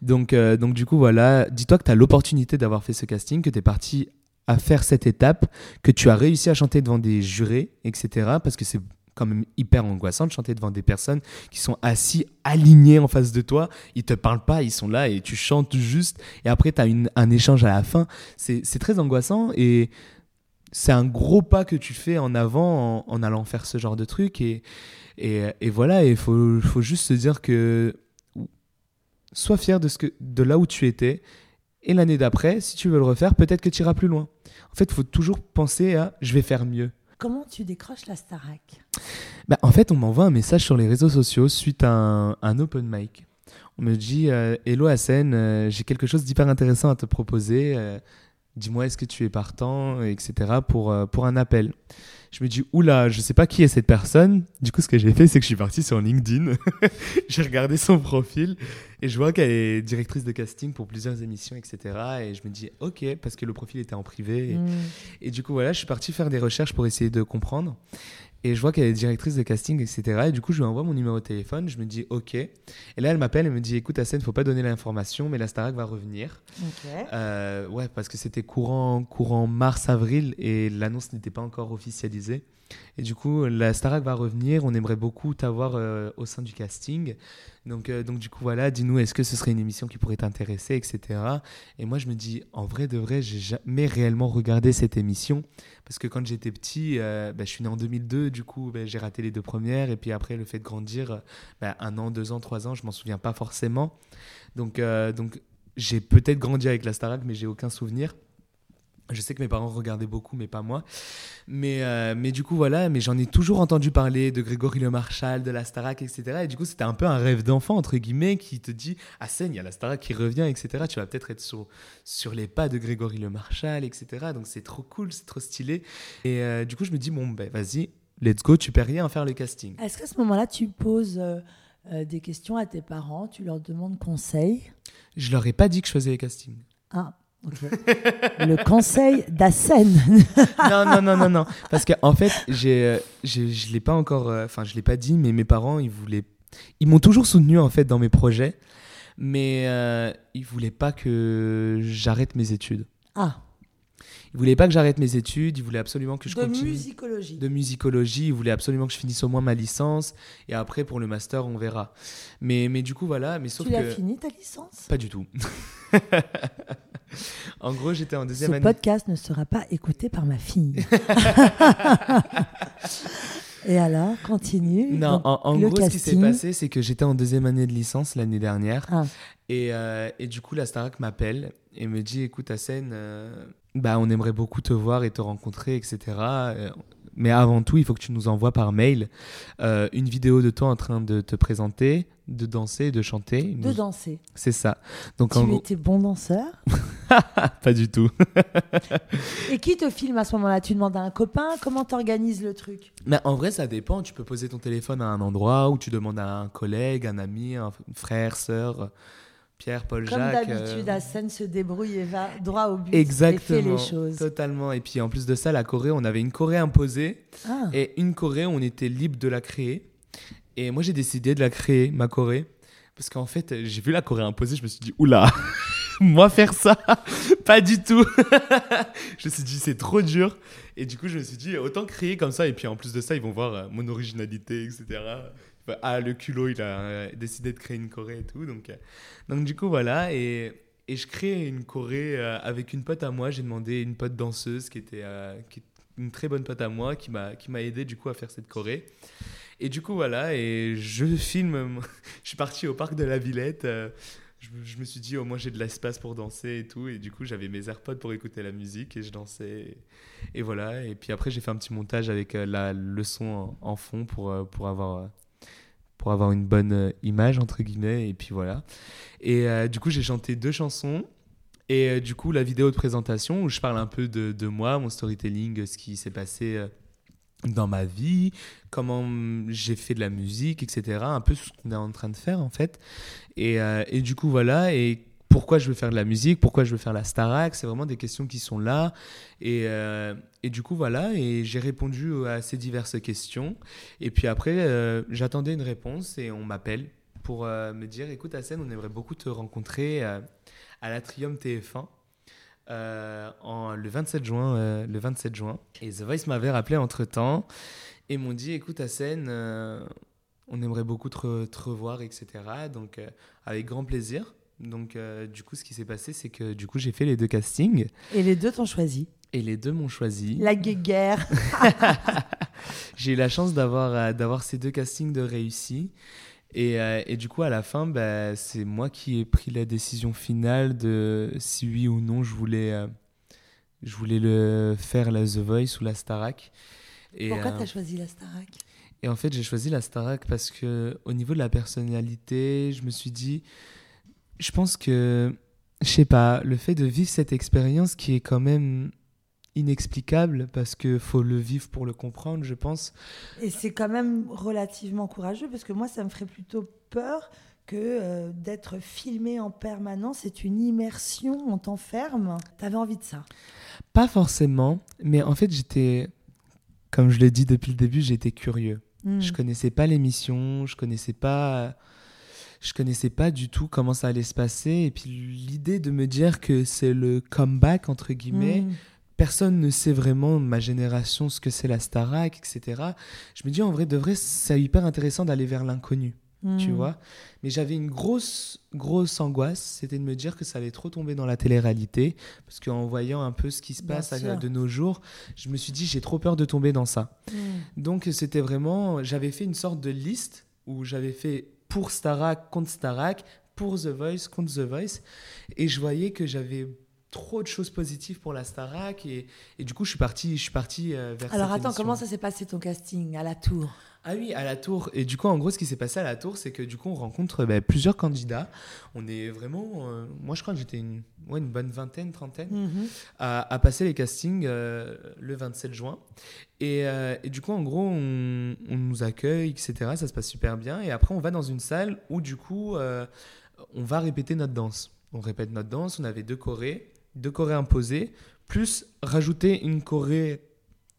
Donc, euh, donc du coup, voilà, dis-toi que tu as l'opportunité d'avoir fait ce casting, que tu es parti à faire cette étape, que tu as réussi à chanter devant des jurés, etc. Parce que c'est quand même hyper angoissant de chanter devant des personnes qui sont assis, alignés en face de toi. Ils te parlent pas, ils sont là et tu chantes juste. Et après, tu as un échange à la fin. C'est très angoissant et c'est un gros pas que tu fais en avant en, allant faire ce genre de truc. Et, et, voilà, il faut, juste se dire que sois fier de, ce que, de là où tu étais. Et l'année d'après, si tu veux le refaire, peut-être que tu iras plus loin. En fait, il faut toujours penser à je vais faire mieux. Comment tu décroches la Starac bah, En fait, on m'envoie un message sur les réseaux sociaux suite à un, open mic. On me dit euh, Hello Hassan, euh, j'ai quelque chose d'hyper intéressant à te proposer. Euh, dis-moi est-ce que tu es partant, etc. pour, pour un appel. Je me dis, oula, je sais pas qui est cette personne. Du coup, ce que j'ai fait, c'est que je suis parti sur LinkedIn. j'ai regardé son profil et je vois qu'elle est directrice de casting pour plusieurs émissions, etc. Et je me dis, ok, parce que le profil était en privé. Hmm. et du coup, voilà, je suis parti faire des recherches pour essayer de comprendre. Et je vois qu'elle est directrice de casting, etc. Et du coup, je lui envoie mon numéro de téléphone. Je me dis, OK. Et là, elle m'appelle et me dit, écoute, Assène, faut pas donner l'information, mais la Starac va revenir. Euh, ouais, parce que c'était courant, courant mars-avril et l'annonce n'était pas encore officialisée. Et du coup, la Starac va revenir. On aimerait beaucoup t'avoir euh, au sein du casting. Donc, euh, donc du coup, voilà, dis-nous, est-ce que ce serait une émission qui pourrait t'intéresser, etc. Et moi, je me dis, en vrai de vrai, j'ai jamais réellement regardé cette émission. Parce que quand j'étais petit, euh, bah, je suis né en 2002, du coup, bah, j'ai raté les deux premières. Et puis après, le fait de grandir, bah, un an, deux ans, trois ans, je m'en souviens pas forcément. Donc, donc j'ai peut-être grandi avec la Starac, mais j'ai aucun souvenir. Je sais que mes parents regardaient beaucoup, mais pas moi. Mais, euh, mais du coup, voilà, mais j'en ai toujours entendu parler de Grégory Le Marchal, de la Starac, etc. Et du coup, c'était un peu un rêve d'enfant, entre guillemets, qui te dit Ah, Seine, il y a la Starac qui revient, etc. Tu vas peut-être être sur, sur les pas de Grégory Le Marchal, etc. Donc, c'est trop cool, c'est trop stylé. Et euh, du coup, je me dis Bon, ben, vas-y, let's go, tu perds rien à faire le casting. Est-ce qu'à ce, moment-là, tu poses. Euh, des questions à tes parents, tu leur demandes conseil? Je leur ai pas dit que je faisais les castings. Ah, le conseil d'Assen. non, non, non, non, non. Parce qu'en en fait, j'ai, euh, je ne l'ai pas encore, euh, enfin, je l'ai pas dit, mais mes parents, ils voulaient, ils m'ont toujours soutenu en fait dans mes projets, mais euh, ils voulaient pas que j'arrête mes études. Ah. Ils voulaient pas que j'arrête mes études, ils voulaient absolument que je de continue. De musicologie. De musicologie, ils voulaient absolument que je finisse au moins ma licence et après pour le master, on verra. Mais, mais du coup, voilà. Mais sauf tu que... l'as fini ta licence? Pas du tout. en gros, j'étais en deuxième année. Ce podcast ne sera pas écouté par ma fille. Et alors, continue. Non, en, gros, ce qui s'est passé, c'est que j'étais en deuxième année de licence l'année dernière. Ah. Et, euh, et, du coup, la Starac m'appelle et me dit Écoute, Hassen, euh, bah, on aimerait beaucoup te voir et te rencontrer, etc. Euh, mais avant tout, il faut que tu nous envoies par mail euh, une vidéo de toi en train de te présenter, de danser, de chanter. De danser. C'est ça. Donc, tu en étais bon danseur Pas du tout. et qui te filme à ce moment-là? Tu demandes à un copain? Comment tu organises le truc? Mais En vrai, ça dépend. Tu peux poser ton téléphone à un endroit où tu demandes à un collègue, un ami, un frère, sœur. Pierre, Paul, Comme Jacques. Comme d'habitude, euh... Hassan se débrouille et va droit au but. Exactement. Et fait les choses. Totalement. Et puis en plus de ça, la Corée, on avait une Corée imposée ah. et une Corée, on était libre de la créer. Et moi, j'ai décidé de la créer, ma Corée. Parce qu'en fait, j'ai vu la Corée imposée, je me suis dit, oula, moi faire ça, pas du tout. je me suis dit, c'est trop dur. Et du coup, je me suis dit, autant créer comme ça. Et puis en plus de ça, ils vont voir mon originalité, etc ah, le culot, il a euh, décidé de créer une Corée et tout. Donc, euh, donc du coup, voilà. Et, et je crée une Corée euh, avec une pote à moi. J'ai demandé une pote danseuse qui était qui, une très bonne pote à moi qui m'a qui m'a aidé du coup à faire cette Corée. Et du coup, voilà. Et je filme. je suis parti au parc de la Villette. Je, me suis dit, au moins j'ai de l'espace pour danser et tout. Et du coup, j'avais mes AirPods pour écouter la musique et je dansais. Et, voilà. Et puis après, j'ai fait un petit montage avec la, le son en, en fond pour, pour avoir pour avoir une bonne euh, image, entre guillemets. Et puis voilà. Et euh, du coup, j'ai chanté deux chansons. Et euh, du coup, la vidéo de présentation où je parle un peu de, de moi, mon storytelling, ce qui s'est passé dans ma vie, comment j'ai fait de la musique, etc. Un peu ce qu'on est en train de faire en fait. Et, et du coup, voilà. Pourquoi je veux faire de la musique, pourquoi je veux faire la Starac, c'est vraiment des questions qui sont là. Et, euh, et du coup, voilà, et j'ai répondu à ces diverses questions. Et puis après, euh, j'attendais une réponse et on m'appelle pour euh, me dire, écoute Hassan, on aimerait beaucoup te rencontrer à l'Atrium TF1. en, le 27 juin, le 27 juin. Et The Voice m'avait rappelé entre temps et m'ont dit écoute Hassan, on aimerait beaucoup te revoir, etc. Donc avec grand plaisir. Donc, euh, du coup, ce qui s'est passé, c'est que du coup, j'ai fait les deux castings. Et les deux t'ont choisi. Et les deux m'ont choisi. La guéguerre. j'ai eu la chance d'avoir euh, d'avoir ces deux castings de réussis. Et, euh, et, du coup, à la fin, bah, c'est moi qui ai pris la décision finale de si oui ou non je voulais, je voulais le faire la The Voice ou la Starac. Et, Pourquoi tu as choisi la Starac? Et en fait, j'ai choisi la Starac parce que au niveau de la personnalité, je me suis dit je pense que je sais pas, le fait de vivre cette expérience qui est quand même inexplicable parce que faut le vivre pour le comprendre, je pense. Et c'est quand même relativement courageux parce que moi, ça me ferait plutôt peur que euh, d'être filmé en permanence. C'est une immersion, on t'enferme. T'avais envie de ça? Pas forcément, mais en fait, j'étais, comme je l'ai dit depuis le début, j'étais curieux. Hmm. Je connaissais pas l'émission, je connaissais pas je connaissais pas du tout comment ça allait se passer. Et puis l'idée de me dire que c'est le comeback, entre guillemets, hmm personne ne sait vraiment, ma génération, ce que c'est la Starac, etc. Je me dis, en vrai, de vrai, c'est hyper intéressant d'aller vers l'inconnu. Tu hmm. vois Mais j'avais une grosse, grosse angoisse, c'était de me dire que ça allait trop tomber dans la télé-réalité. Parce qu'en voyant un peu ce qui se passe de nos jours, je me suis dit, j'ai trop peur de tomber dans ça. Hmm. Donc, c'était vraiment. J'avais fait une sorte de liste où j'avais fait pour Starac contre Starac, pour The Voice contre The Voice. Et je voyais que j'avais trop de choses positives pour la Starac et, et du coup je suis parti je suis parti euh, vers alors attends comment ça s'est passé ton casting à la tour? Ah oui à la tour. Et du coup en gros ce qui s'est passé à la tour c'est que du coup on rencontre bah, plusieurs candidats. On est vraiment euh, moi je crois que j'étais une, ouais, une bonne vingtaine trentaine mhm. à, passer les castings euh, le 27 juin. Et, et, du coup en gros on, on, nous accueille etc ça se passe super bien. Et après on va dans une salle où du coup on va répéter notre danse. On répète notre danse. On avait deux chorés deux chorés imposés, plus rajouter une choré,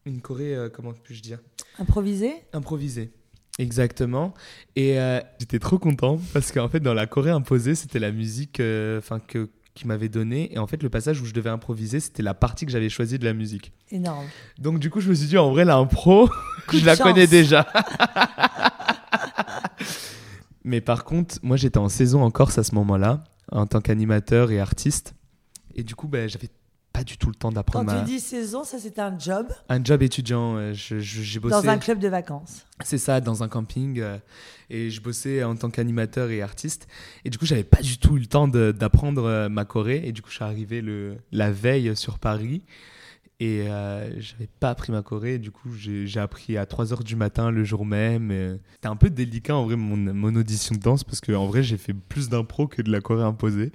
une choré, euh, comment puis-je dire? Improvisée Improvisée. Exactement. Et euh, j'étais trop content parce qu'en fait, dans la choré imposée, c'était la musique euh, enfin que qui m'avait donné. Et en fait, le passage où je devais improviser, c'était la partie que j'avais choisie de la musique. Énorme. Donc, du coup, je me suis dit, en vrai, l'impro, je la connais déjà. Mais par contre, moi, j'étais en saison en Corse à ce moment-là, en tant qu'animateur et artiste. Et du coup, ben, j'avais pas du tout le temps d'apprendre. Quand tu dis saison, ça c'était un job Un job étudiant. J'ai bossé. Dans un club de vacances. C'est ça, dans un camping. Euh, et je bossais en tant qu'animateur et artiste. Et du coup, j'avais pas du tout eu le temps d'apprendre euh, ma Corée. Et du coup, je suis arrivé le, la veille sur Paris. Et euh, j'avais pas appris ma Corée. Du coup, j'ai appris à 3h du matin le jour même. C'était un peu délicat en vrai, mon, mon audition de danse. Parce qu'en vrai, j'ai fait plus d'impro que de la Corée imposée.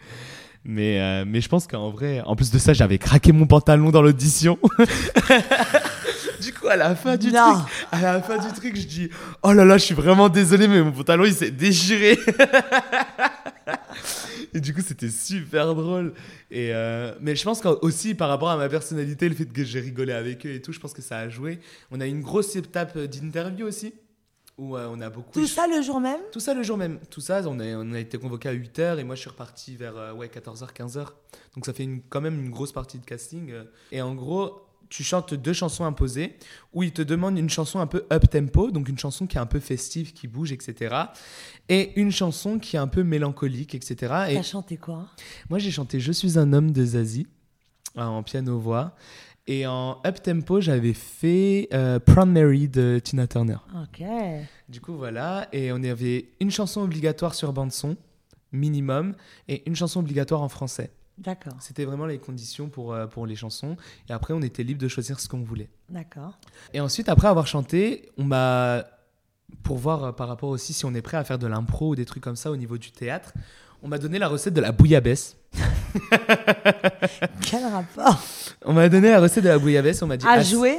Mais, euh, mais je pense qu'en vrai, en plus de ça, j'avais craqué mon pantalon dans l'audition. du coup, à la fin du truc, à la fin du truc, je dis "Oh là là, je suis vraiment désolé, mais mon pantalon il s'est déchiré." et du coup, c'était super drôle. Et euh, mais je pense aussi par rapport à ma personnalité, le fait que j'ai rigolé avec eux et tout, je pense que ça a joué. On a eu une grosse étape d'interview aussi où on a beaucoup. Tout ça le jour même? Tout ça le jour même. Tout ça, on a, on a été convoqué à 8h et moi je suis reparti vers euh, ouais, 14h, 15h. Donc ça fait une, quand même une grosse partie de casting. Euh. Et en gros, tu chantes deux chansons imposées où ils te demandent une chanson un peu up-tempo, donc une chanson qui est un peu festive, qui bouge, etc. Et une chanson qui est un peu mélancolique, etc. Et T'as chanté quoi? Moi j'ai chanté Je suis un homme de Zazie en piano-voix. Et en up-tempo, j'avais fait euh, Proud Mary de Tina Turner. Ok. Du coup, voilà. Et on avait une chanson obligatoire sur bande-son, minimum, et une chanson obligatoire en français. D'accord. C'était vraiment les conditions pour, euh, pour les chansons. Et après, on était libre de choisir ce qu'on voulait. D'accord. Et ensuite, après avoir chanté, on m'a. Pour voir euh, par rapport aussi si on est prêt à faire de l'impro ou des trucs comme ça au niveau du théâtre, on m'a donné la recette de la bouillabaisse. Quel rapport On m'a donné la recette de la bouillabaisse, on m'a dit... À jouer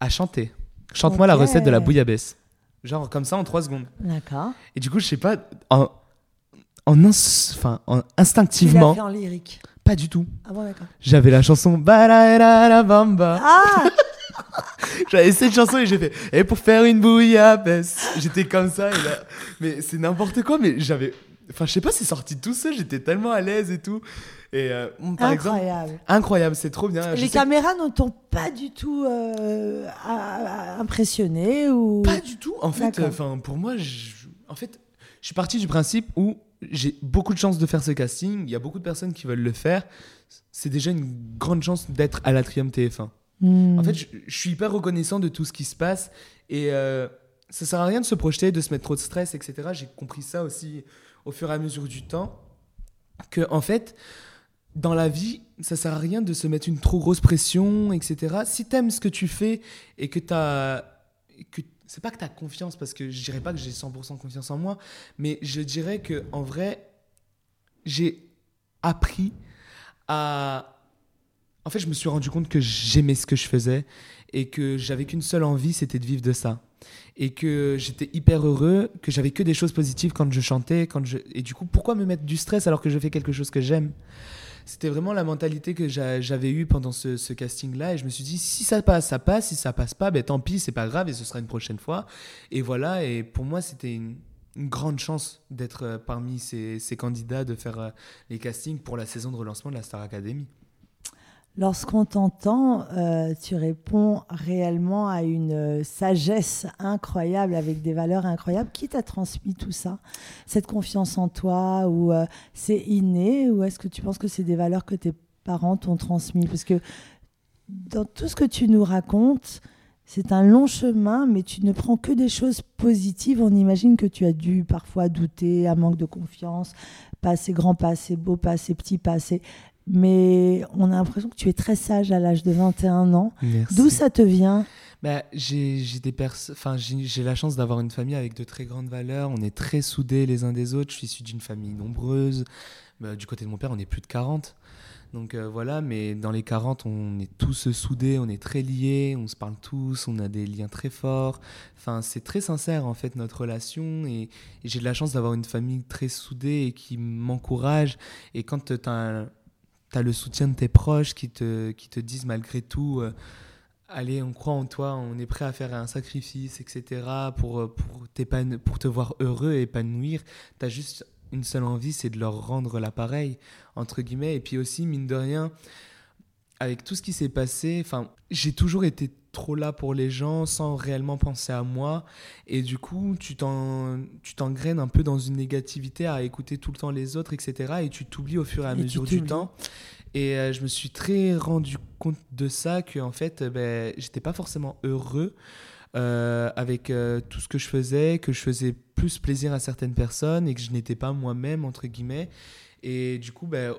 À chanter. Chante-moi la recette de la bouillabaisse. Genre comme ça en 3 secondes. D'accord. Et du coup, je sais pas, en, en, enfin, en instinctivement... Tu fait en lyrique Pas du tout. Ah bon, d'accord. J'avais la chanson la Bamba. Ah J'avais cette chanson et j'ai fait et pour faire une bouillabaisse j'étais comme ça et là... mais c'est n'importe quoi mais j'avais Enfin, je sais pas, c'est sorti tout seul, j'étais tellement à l'aise et tout. Et euh, par incroyable. Exemple, incroyable, c'est trop bien. Les caméras ne t'ont pas du tout euh, impressionné ou Pas du tout. En fait, enfin pour moi, je, en fait, je suis parti du principe où j'ai beaucoup de chance de faire ce casting. Il y a beaucoup de personnes qui veulent le faire. C'est déjà une grande chance d'être à l'Atrium TF1. Hmm. En fait, je, suis hyper reconnaissant de tout ce qui se passe et euh, ça sert à rien de se projeter, de se mettre trop de stress, etc. J'ai compris ça aussi au fur et à mesure du temps que, en fait, dans la vie, ça sert à rien de se mettre une trop grosse pression, etc. Si tu aimes ce que tu fais et que tu as. Que, c'est pas que tu as confiance, parce que je dirais pas que j'ai 100% confiance en moi, mais je dirais que en vrai, j'ai appris à. En fait, je me suis rendu compte que j'aimais ce que je faisais et que j'avais qu'une seule envie, c'était de vivre de ça. Et que j'étais hyper heureux, que j'avais que des choses positives quand je chantais. Quand je... Et du coup, pourquoi me mettre du stress alors que je fais quelque chose que j'aime? C'était vraiment la mentalité que j'avais eue pendant ce, casting-là. Et je me suis dit, si ça passe, ça passe. Si ça passe pas, ben, tant pis, c'est pas grave et ce sera une prochaine fois. Et voilà, et pour moi, c'était une, grande chance d'être euh, parmi ces, ces, candidats, de faire euh, les castings pour la saison de relancement de la Star Academy. Lorsqu'on t'entend, euh, tu réponds réellement à une euh, sagesse incroyable, avec des valeurs incroyables. Qui t'a transmis tout ça? Cette confiance en toi Ou euh, c'est inné Ou est-ce que tu penses que c'est des valeurs que tes parents t'ont transmis? Parce que dans tout ce que tu nous racontes, c'est un long chemin, mais tu ne prends que des choses positives. On imagine que tu as dû parfois douter, un manque de confiance, pas assez grand, pas assez beau, pas assez petit, pas assez mais on a l'impression que tu es très sage à l'âge de 21 ans. D'où ça te vient? Bah, j'ai j'ai la chance d'avoir une famille avec de très grandes valeurs. On est très soudés les uns des autres. Je suis issu d'une famille nombreuse. Bah, du côté de mon père, on est plus de 40. Donc euh, voilà, mais dans les 40, on est tous soudés, on est très liés, on se parle tous, on a des liens très forts. Enfin, c'est très sincère en fait notre relation et, j'ai de la chance d'avoir une famille très soudée et qui m'encourage. Et quand tu as tu as le soutien de tes proches qui te, qui te disent malgré tout, euh, allez, on croit en toi, on est prêt à faire un sacrifice, etc., pour, euh, pour, pour te voir heureux et épanouir. Tu as juste une seule envie, c'est de leur rendre l'appareil, entre guillemets. Et puis aussi, mine de rien, avec tout ce qui s'est passé, j'ai toujours été trop là pour les gens sans réellement penser à moi. Et du coup, tu t'engraines un peu dans une négativité à écouter tout le temps les autres, etc. Et tu t'oublies au fur et à mesure du temps. Et euh, je me suis très rendu compte de ça, que en fait, ben, j'étais pas forcément heureux. Euh, avec euh, tout ce que je faisais, que je faisais plus plaisir à certaines personnes et que je n'étais pas moi-même, entre guillemets. Et du coup, ben,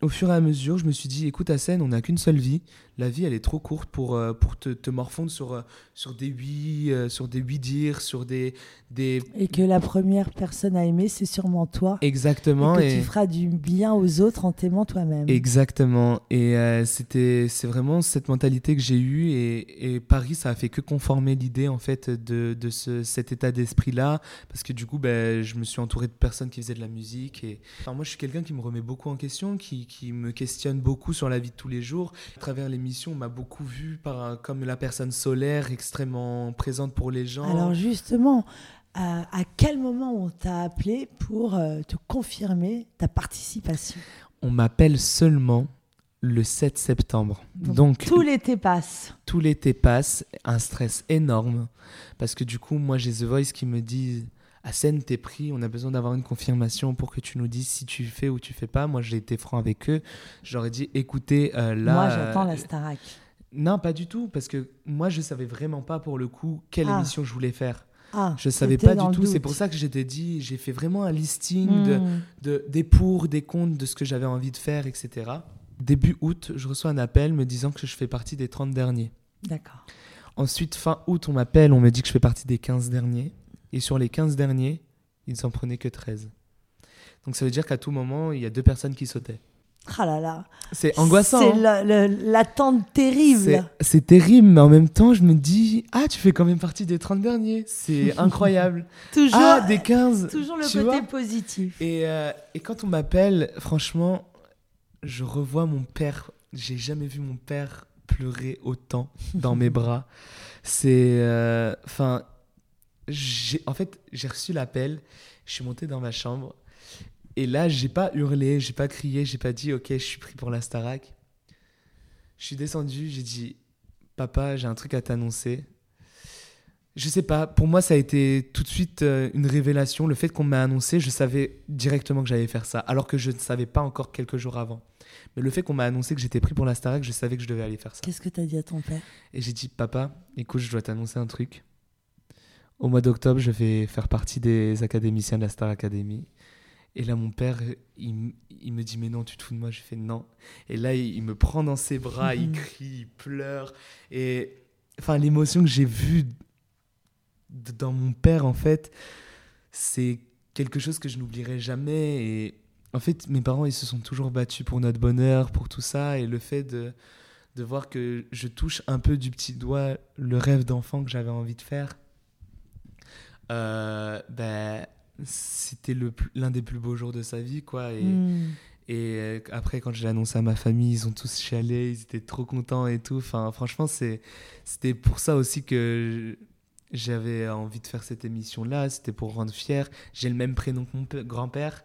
au fur et à mesure, je me suis dit, écoute, scène, on n'a qu'une seule vie. La vie, elle est trop courte pour, euh, pour te, te, morfondre sur, euh, sur des oui, euh, sur des oui dire, sur des, des... Et que la première personne à aimer, c'est sûrement toi. Exactement. Et que tu feras du bien aux autres en t'aimant toi-même. Exactement. Et c'était, c'est vraiment cette mentalité que j'ai eue. Et, et, Paris, ça a fait que conformer l'idée, en fait, de, de ce, cet état d'esprit-là. Parce que du coup, ben, je me suis entouré de personnes qui faisaient de la musique. Et... Enfin, moi, je suis quelqu'un qui me remet beaucoup en question, qui, qui me questionne beaucoup sur la vie de tous les jours. À travers l'émission, on m'a beaucoup vu par, comme la personne solaire, extrêmement présente pour les gens. Alors justement, à, quel moment on t'a appelé pour euh, te confirmer ta participation? On m'appelle seulement le 7 septembre. Donc, tout l'été passe. Tout l'été passe, un stress énorme parce que du coup moi j'ai The Voice qui me dit à scène, t'es pris, on a besoin d'avoir une confirmation pour que tu nous dises si tu fais ou tu fais pas. Moi, j'ai été franc avec eux. J'aurais dit, écoutez, euh, là. Moi, j'attends la Starac. Non, pas du tout, parce que moi, je savais vraiment pas pour le coup quelle ah. émission je voulais faire. Ah, je savais pas du tout. C'est pour ça que j'étais dit, j'ai fait vraiment un listing de, hmm. de, des pour, des contre, de ce que j'avais envie de faire, etc. Début août, je reçois un appel me disant que je fais partie des 30 derniers. D'accord. Ensuite, fin août, on m'appelle, on me dit que je fais partie des 15 derniers. Et sur les 15 derniers, ils s'en prenaient que 13. Donc ça veut dire qu'à tout moment, il y a deux personnes qui sautaient. Ah là là. C'est angoissant. C'est hein. l'attente terrible. C'est terrible, mais en même temps, je me dis Ah, tu fais quand même partie des 30 derniers. C'est incroyable. toujours, ah, des 15. Toujours le côté positif. Et, euh, et quand on m'appelle, franchement, je revois mon père. J'ai jamais vu mon père pleurer autant dans mes bras. C'est. Euh, enfin, en fait, j'ai reçu l'appel, je suis monté dans ma chambre, et là, j'ai pas hurlé, j'ai pas crié, j'ai pas dit, ok, je suis pris pour la Starac. Je suis descendu, j'ai dit, papa, j'ai un truc à t'annoncer. Je sais pas, pour moi, ça a été tout de suite euh, une révélation. Le fait qu'on m'a annoncé, je savais directement que j'allais faire ça, alors que je ne savais pas encore quelques jours avant. Mais le fait qu'on m'a annoncé que j'étais pris pour la Starac, je savais que je devais aller faire ça. Qu'est-ce que tu as dit à ton père? Et j'ai dit, papa, écoute, je dois t'annoncer un truc. Au mois d'octobre, je vais faire partie des académiciens de la Star Academy. Et là, mon père, il, me dit Mais non, tu te fous de moi Je fais Non. Et là, il, me prend dans ses bras, il crie, il pleure. Et enfin, l'émotion que j'ai vue dans mon père, en fait, c'est quelque chose que je n'oublierai jamais. Et en fait, mes parents, ils se sont toujours battus pour notre bonheur, pour tout ça. Et le fait de, de voir que je touche un peu du petit doigt le rêve d'enfant que j'avais envie de faire, euh, ben, c'était l'un des plus beaux jours de sa vie, quoi. Et, hmm. et euh, après, quand j'ai annoncé à ma famille, ils ont tous chialé, ils étaient trop contents et tout. Enfin, franchement, c'était pour ça aussi que j'avais envie de faire cette émission-là. C'était pour rendre fier. J'ai le même prénom que mon grand-père.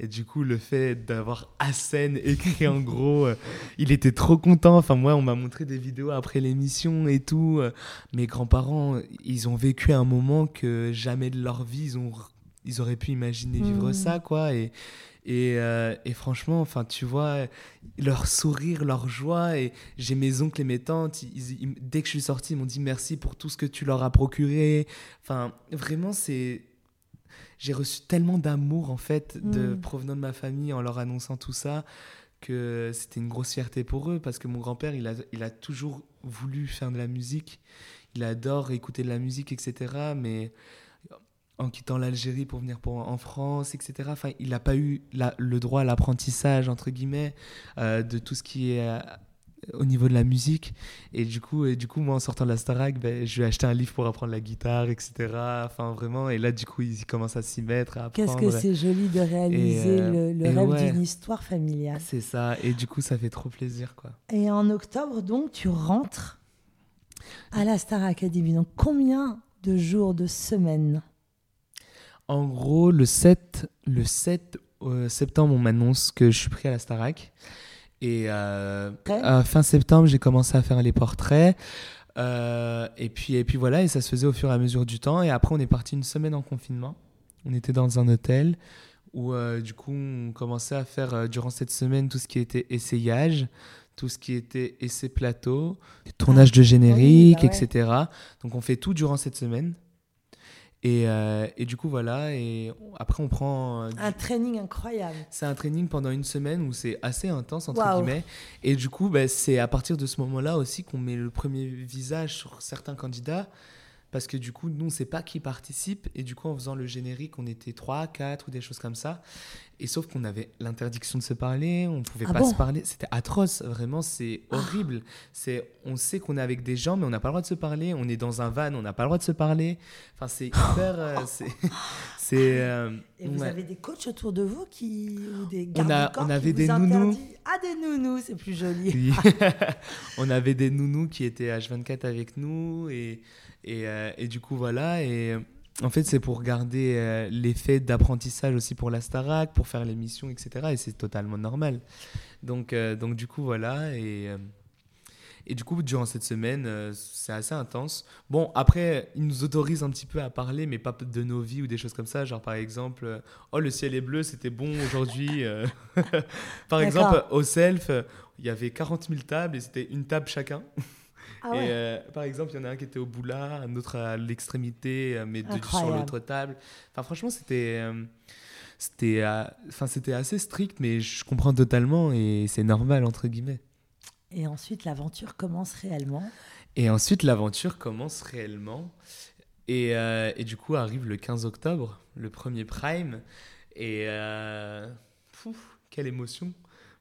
Et du coup, le fait d'avoir Hassen écrit en gros, euh, il était trop content. Enfin, moi, on m'a montré des vidéos après l'émission et tout. Euh, mes grands-parents, ils ont vécu un moment que jamais de leur vie, ils, ont, ils auraient pu imaginer vivre mmh. ça, quoi. Et, et, euh, et, franchement, enfin, tu vois, leur sourire, leur joie. Et j'ai mes oncles et mes tantes, dès que je suis sorti, ils m'ont dit merci pour tout ce que tu leur as procuré. Enfin, vraiment, c'est j'ai reçu tellement d'amour en fait de mm. provenant de ma famille en leur annonçant tout ça que c'était une grosse fierté pour eux parce que mon grand-père il a, il a toujours voulu faire de la musique il adore écouter de la musique etc mais en quittant l'Algérie pour venir pour, en France etc enfin il n'a pas eu le droit à l'apprentissage entre guillemets euh, de tout ce qui est euh, au niveau de la musique. Et du coup, et du coup moi, en sortant de la Starac, ben, je lui ai acheté un livre pour apprendre la guitare, etc. Enfin, vraiment. Et là, du coup, il commence à s'y mettre, à Qu'est-ce que c'est joli de réaliser euh, le, rêve d'une histoire familiale. C'est ça. Et du coup, ça fait trop plaisir, quoi. Et en octobre, donc, tu rentres à la Star Academy. Donc, combien de jours, de semaines En gros, le 7, le 7 euh, septembre, on m'annonce que je suis pris à la Starac. Et euh, fin septembre, j'ai commencé à faire les portraits. Euh, et, puis, et puis voilà, et ça se faisait au fur et à mesure du temps. Et après, on est parti une semaine en confinement. On était dans un hôtel où, euh, du coup, on commençait à faire durant cette semaine tout ce qui était essayage, tout ce qui était essai plateau, tournage de générique, bah etc. Donc, on fait tout durant cette semaine. Et, euh, et, du coup, voilà. Et après, on prend. Euh, un training incroyable. C'est un training pendant une semaine où c'est assez intense, entre guillemets. Et du coup, bah, c'est à partir de ce moment-là aussi qu'on met le premier visage sur certains candidats parce que du coup, nous, on ne sait pas qui participe. Et du coup, en faisant le générique, on était 3, 4 ou des choses comme ça. Et sauf qu'on avait l'interdiction de se parler, on ne pouvait ah pas se parler. C'était atroce, vraiment, c'est ah. horrible. C'est, On sait qu'on est avec des gens, mais on n'a pas le droit de se parler. On est dans un van, on n'a pas le droit de se parler. Enfin, c'est hyper. Euh, c'est, euh, Et vous avez des coachs autour de vous qui. ou des on, a, on avait des nounous. Ah, des nounous, c'est plus joli. on avait des nounous qui étaient H24 avec nous. Et. Euh, et, du coup, voilà. Et euh, en fait, c'est pour garder euh, l'effet d'apprentissage aussi pour la Starac, pour faire l'émission, etc. Et c'est totalement normal. Donc, donc du coup, voilà. Et, et du coup, durant cette semaine, c'est assez intense. Bon, après, ils nous autorisent un petit peu à parler, mais pas de nos vies ou des choses comme ça. Genre, par exemple, oh, le ciel est bleu, c'était bon aujourd'hui. par exemple, au self, il y avait 40 000 tables et c'était une table chacun. Ah et euh, par exemple, il y en a un qui était au bout là, un autre à l'extrémité, euh, mais sur l'autre table. Enfin, franchement, c'était. Euh, c'était enfin c'était assez strict mais je comprends totalement et c'est normal entre guillemets. Et ensuite l'aventure commence réellement. Et ensuite l'aventure commence réellement. Et, et, du coup arrive le 15 octobre le premier prime. Et quelle émotion.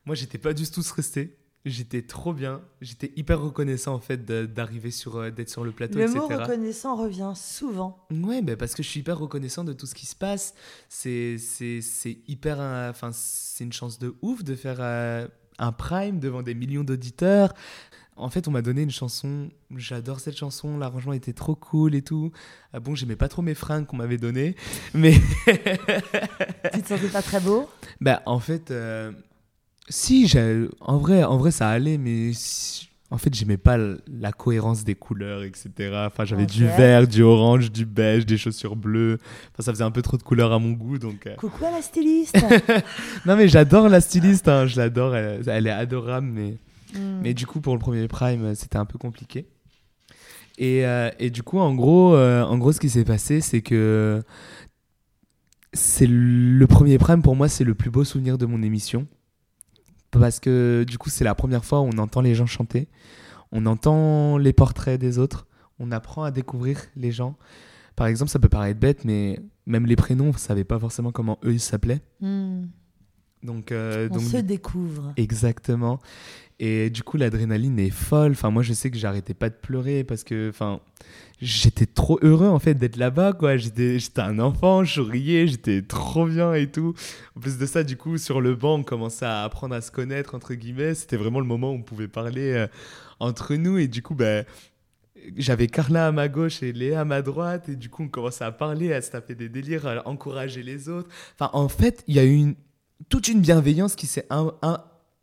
Moi j'étais pas du tout stressé J'étais trop bien. J'étais hyper reconnaissant en fait d'arriver sur euh, d'être sur le plateau. Le mot reconnaissant revient souvent. Ouais, mais parce que je suis hyper reconnaissant de tout ce qui se passe. C'est c'est hyper enfin c'est une chance de ouf de faire euh, un prime devant des millions d'auditeurs. En fait, on m'a donné une chanson. J'adore cette chanson. L'arrangement était trop cool et tout. Ah bon, j'aimais pas trop mes fringues qu'on m'avait données, mais. tu te sentais pas très beau? Bah, en fait, euh, si, en vrai, en vrai, ça allait, mais en fait, j'aimais pas la cohérence des couleurs, etc. Enfin, j'avais du vert, du orange, du beige, des chaussures bleues. Enfin, ça faisait un peu trop de couleurs à mon goût, donc. Euh. Coucou à la styliste. non, mais j'adore la styliste. Hein, je l'adore. Elle, est adorable, mais hmm. mais du coup, pour le premier prime, c'était un peu compliqué. Et, euh, et du coup, en gros, euh, en gros, ce qui s'est passé, c'est que c'est le premier prime pour moi, c'est le plus beau souvenir de mon émission parce que du coup c'est la première fois où on entend les gens chanter, on entend les portraits des autres, on apprend à découvrir les gens. Par exemple, ça peut paraître bête, mais même les prénoms, on ne savait pas forcément comment eux ils s'appelaient. Hmm. Donc, on donc, se découvre. Exactement. Et du coup, l'adrénaline est folle. Enfin, moi, je sais que j'arrêtais pas de pleurer parce que, enfin, j'étais trop heureux en fait d'être là-bas, quoi. J'étais, j'étais un enfant, je riais, j'étais trop bien et tout. En plus de ça, du coup, sur le banc, on commençait à apprendre à se connaître entre guillemets. C'était vraiment le moment où on pouvait parler euh, entre nous et du coup, ben. j'avais Carla à ma gauche et Léa à ma droite, et du coup, on commençait à parler, à se taper des délires, à encourager les autres. Enfin, en fait, il y a eu une, toute une bienveillance qui s'est un,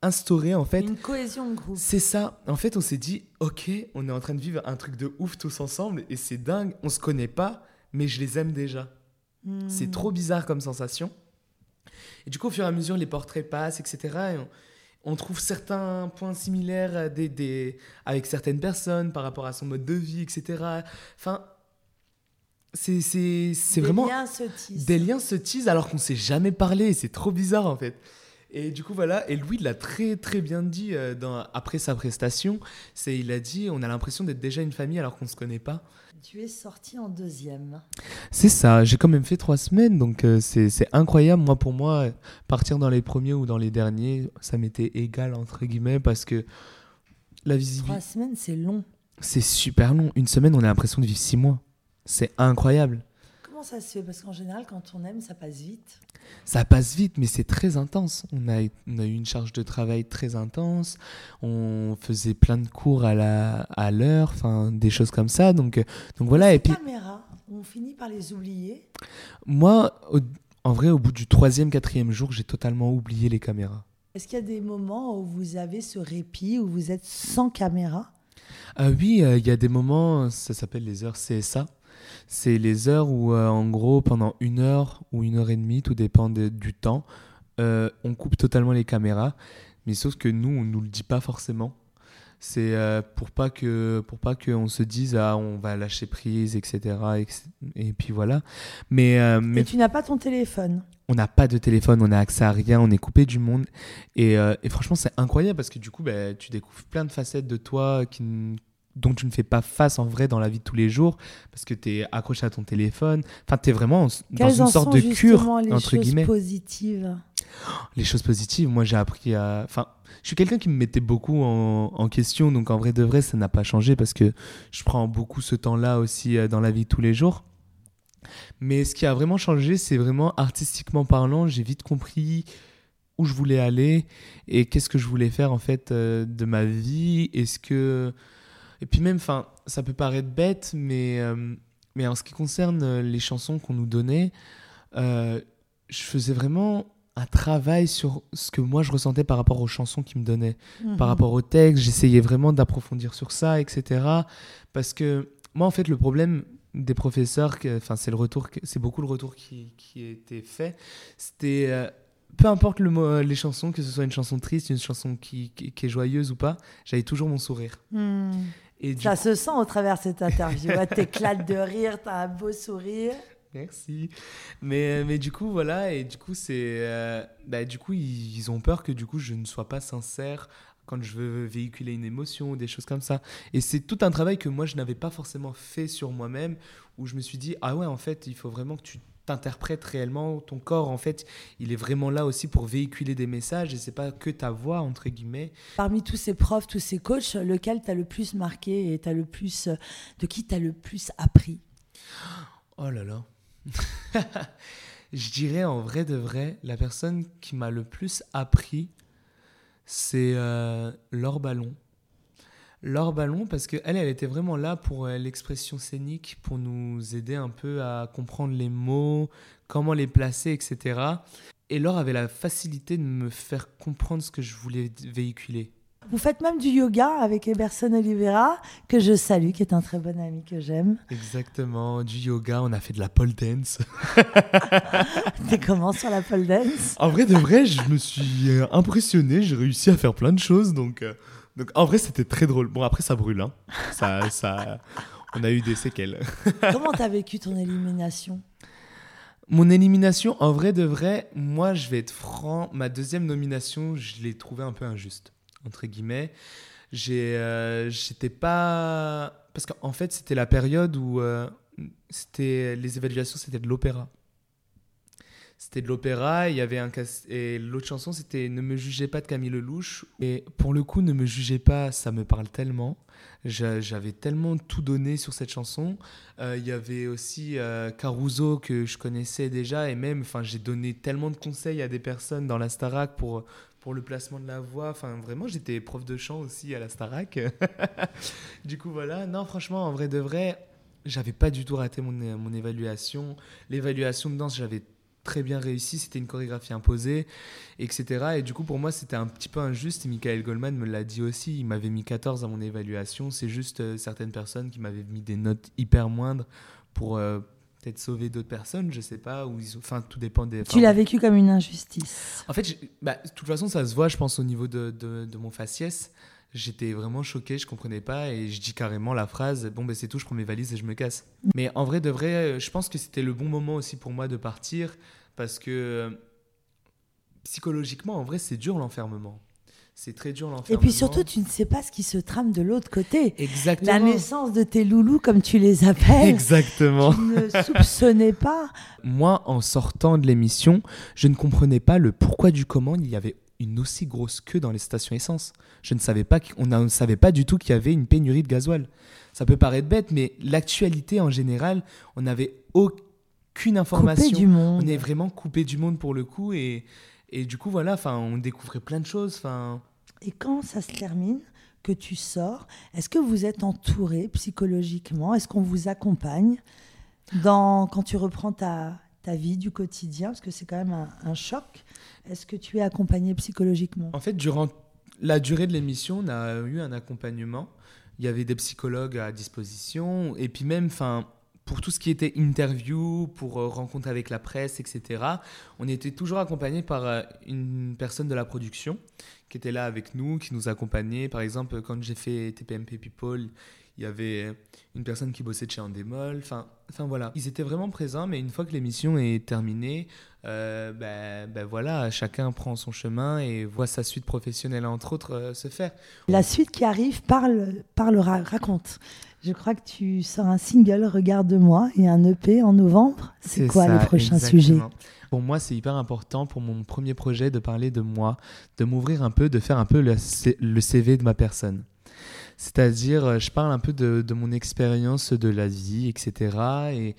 instauré en fait. Une cohésion de groupe. C'est ça. En fait, on s'est dit, ok, on est en train de vivre un truc de ouf tous ensemble et c'est dingue. On se connaît pas, mais je les aime déjà. Hmm. C'est trop bizarre comme sensation. Et du coup, au fur et à mesure, les portraits passent, etc. Et on, on trouve certains points similaires des, des, avec certaines personnes par rapport à son mode de vie, etc. Enfin, c'est c'est vraiment. Des liens se tissent. Des liens se tissent alors qu'on s'est jamais parlé. C'est trop bizarre en fait. Et du coup, voilà. Et Louis l'a très, très bien dit euh, dans, après sa prestation. C'est, il a dit on a l'impression d'être déjà une famille alors qu'on ne se connaît pas. Tu es sorti en deuxième. C'est ça. J'ai quand même fait trois semaines. Donc, euh, c'est, c'est incroyable. Moi, pour moi, partir dans les premiers ou dans les derniers, ça m'était égal, entre guillemets, parce que la visibilité. Trois semaines, c'est long. C'est super long. Une semaine, on a l'impression de vivre six mois. C'est incroyable. Ça se fait Parce qu'en général, quand on aime, ça passe vite. Ça passe vite, mais c'est très intense. On a, on a eu une charge de travail très intense. On faisait plein de cours à la à l'heure, enfin des choses comme ça. Donc donc voilà. Et puis caméras, on finit par les oublier. moi, au- en vrai, au bout du troisième, quatrième jour, j'ai totalement oublié les caméras. Est-ce qu'il y a des moments où vous avez ce répit, où vous êtes sans caméra? Euh, oui, euh, il y a des moments, ça s'appelle les heures CSA. C'est les heures où, euh, en gros, pendant une heure ou une heure et demie, tout dépend de- du temps, euh, on coupe totalement les caméras. Mais sauf que nous, on nous le dit pas forcément. C'est euh, pour pas que pour pas qu'on se dise ah on va lâcher prise etc et, et puis voilà mais mais Et tu n'as pas ton téléphone. on n'a pas de téléphone, on n'a accès à rien, on est coupé du monde. Et, euh, et franchement, c'est incroyable parce que du coup, bah, tu découvres plein de facettes de toi qui, dont tu ne fais pas face en vrai dans la vie de tous les jours parce que tu es accroché à ton téléphone. Enfin, tu es vraiment en- dans Quelles une sorte de cure, les entre choses guillemets. positives? Les choses positives, moi j'ai appris à. Enfin, je suis quelqu'un qui me mettait beaucoup en, en question, donc en vrai de vrai, ça n'a pas changé parce que je prends beaucoup ce temps-là aussi euh, dans la vie de tous les jours. Mais ce qui a vraiment changé, c'est vraiment artistiquement parlant, j'ai vite compris où je voulais aller et qu'est-ce que je voulais faire en fait euh, de ma vie. Est-ce que. Et puis même, enfin, ça peut paraître bête, mais, euh, mais en ce qui concerne euh, les chansons qu'on nous donnait, euh, je faisais vraiment un travail sur ce que moi je ressentais par rapport aux chansons qu'ils me donnaient, par Mhm. rapport au texte. J'essayais vraiment d'approfondir sur ça, etc. Parce que moi, en fait, le problème des professeurs, enfin, c'est le retour, c'est beaucoup le retour qui, qui a été fait. C'était euh, peu importe le les chansons, que ce soit une chanson triste, une chanson qui, qui- qui est joyeuse ou pas, j'avais toujours mon sourire. Hmm. Et Ça se sent au travers de cette interview. Ouais, T'éclates de rire, t'as un beau sourire. Merci. Mais, mais du coup, voilà, et du coup, c'est. euh, bah, du coup, ils, ils ont peur que du coup, je ne sois pas sincère quand je veux véhiculer une émotion ou des choses comme ça. Et c'est tout un travail que moi, je n'avais pas forcément fait sur moi-même, où je me suis dit, ah ouais, en fait, il faut vraiment que tu t'interprètes réellement. Ton corps, en fait, il est vraiment là aussi pour véhiculer des messages, et c'est pas que ta voix, entre guillemets. Parmi tous ces profs, tous ces coachs, lequel t'as le plus marqué et t'as le plus, euh, de qui t'as le plus appris? Oh là là. je dirais en vrai de vrai, la personne qui m'a le plus appris, c'est euh, Laure Ballon. Laure Ballon, parce qu'elle, elle était vraiment là pour euh, l'expression scénique, pour nous aider un peu à comprendre les mots, comment les placer, etc. Et Laure avait la facilité de me faire comprendre ce que je voulais véhiculer. Vous faites même du yoga avec Eberson Oliveira, que je salue, qui est un très bon ami que j'aime. Exactement, du yoga, on a fait de la pole dance. T'es comment sur la pole dance? En vrai de vrai, je me suis euh, impressionné, j'ai réussi à faire plein de choses, donc, euh, donc en vrai c'était très drôle. Bon après ça brûle, hein. ça, ça, on a eu des séquelles. Comment t'as vécu ton élimination? Mon élimination, en vrai de vrai, moi je vais être franc, ma deuxième nomination, je l'ai trouvée un peu injuste, entre guillemets. J'ai, euh, j'étais pas, parce qu'en fait c'était la période où euh, c'était les évaluations, c'était de l'opéra. C'était de l'opéra, il y avait un et l'autre chanson c'était Ne me jugez pas de Camille Lelouch. Et pour le coup, Ne me jugez pas, ça me parle tellement. J'avais tellement tout donné sur cette chanson. Euh, il y avait aussi euh, Caruso que je connaissais déjà et même, enfin, j'ai donné tellement de conseils à des personnes dans la Starac pour pour le placement de la voix. Enfin, vraiment, j'étais prof de chant aussi à la Starac. du coup, voilà. Non, franchement, en vrai de vrai, j'avais pas du tout raté mon, mon évaluation. L'évaluation de danse, j'avais très bien réussi, c'était une chorégraphie imposée, etc. Et du coup, pour moi, c'était un petit peu injuste. Et Michael Goldman me l'a dit aussi, il m'avait mis 14 à mon évaluation. C'est juste euh, certaines personnes qui m'avaient mis des notes hyper moindres pour euh, peut-être sauver d'autres personnes, je sais pas. Ou ils... Enfin, tout dépend des... Tu l'as vécu comme une injustice En fait, bah, de toute façon, ça se voit, je pense, au niveau de, de, de mon faciès. J'étais vraiment choqué, je comprenais pas et je dis carrément la phrase bon ben c'est tout, je prends mes valises et je me casse. Mais en vrai de vrai, je pense que c'était le bon moment aussi pour moi de partir parce que psychologiquement en vrai c'est dur l'enfermement. C'est très dur l'enfermement. Et puis surtout, tu ne sais pas ce qui se trame de l'autre côté. Exactement. La naissance de tes loulous, comme tu les appelles. Exactement. Tu ne soupçonnais pas. Moi, en sortant de l'émission, je ne comprenais pas le pourquoi du comment il y avait une aussi grosse queue dans les stations essence. Je ne savais pas qu'on ne savait pas du tout qu'il y avait une pénurie de gasoil. Ça peut paraître bête, mais l'actualité en général, on n'avait aucune information. Coupé du monde. On est vraiment coupé du monde pour le coup et, et du coup voilà, enfin on découvrait plein de choses. Enfin. Et quand ça se termine, que tu sors, est-ce que vous êtes entouré psychologiquement? Est-ce qu'on vous accompagne dans quand tu reprends ta, ta vie du quotidien Parce que c'est quand même un, choc. Est-ce que tu es accompagné psychologiquement? En fait, durant la durée de l'émission, on a eu un accompagnement. Il y avait des psychologues à disposition. Et puis même, enfin, pour tout ce qui était interview, pour euh, rencontre avec la presse, etc., on était toujours accompagné par euh, une personne de la production qui était là avec nous, qui nous accompagnait. Par exemple, quand j'ai fait TPMP People, il y avait une personne qui bossait de chez Endemol. Enfin, enfin voilà, ils étaient vraiment présents, mais une fois que l'émission est terminée, euh, ben, ben, voilà, chacun prend son chemin et voit sa suite professionnelle, entre autres, euh, se faire. La suite qui arrive parle, parle raconte. Je crois que tu sors un single, Regarde-moi, et un EP en novembre. C'est quoi le prochain sujet? Pour moi, c'est hyper important pour mon premier projet de parler de moi, de m'ouvrir un peu, de faire un peu le, le CV de ma personne. C'est-à-dire, euh, je parle un peu de, mon expérience de la vie, etc. Et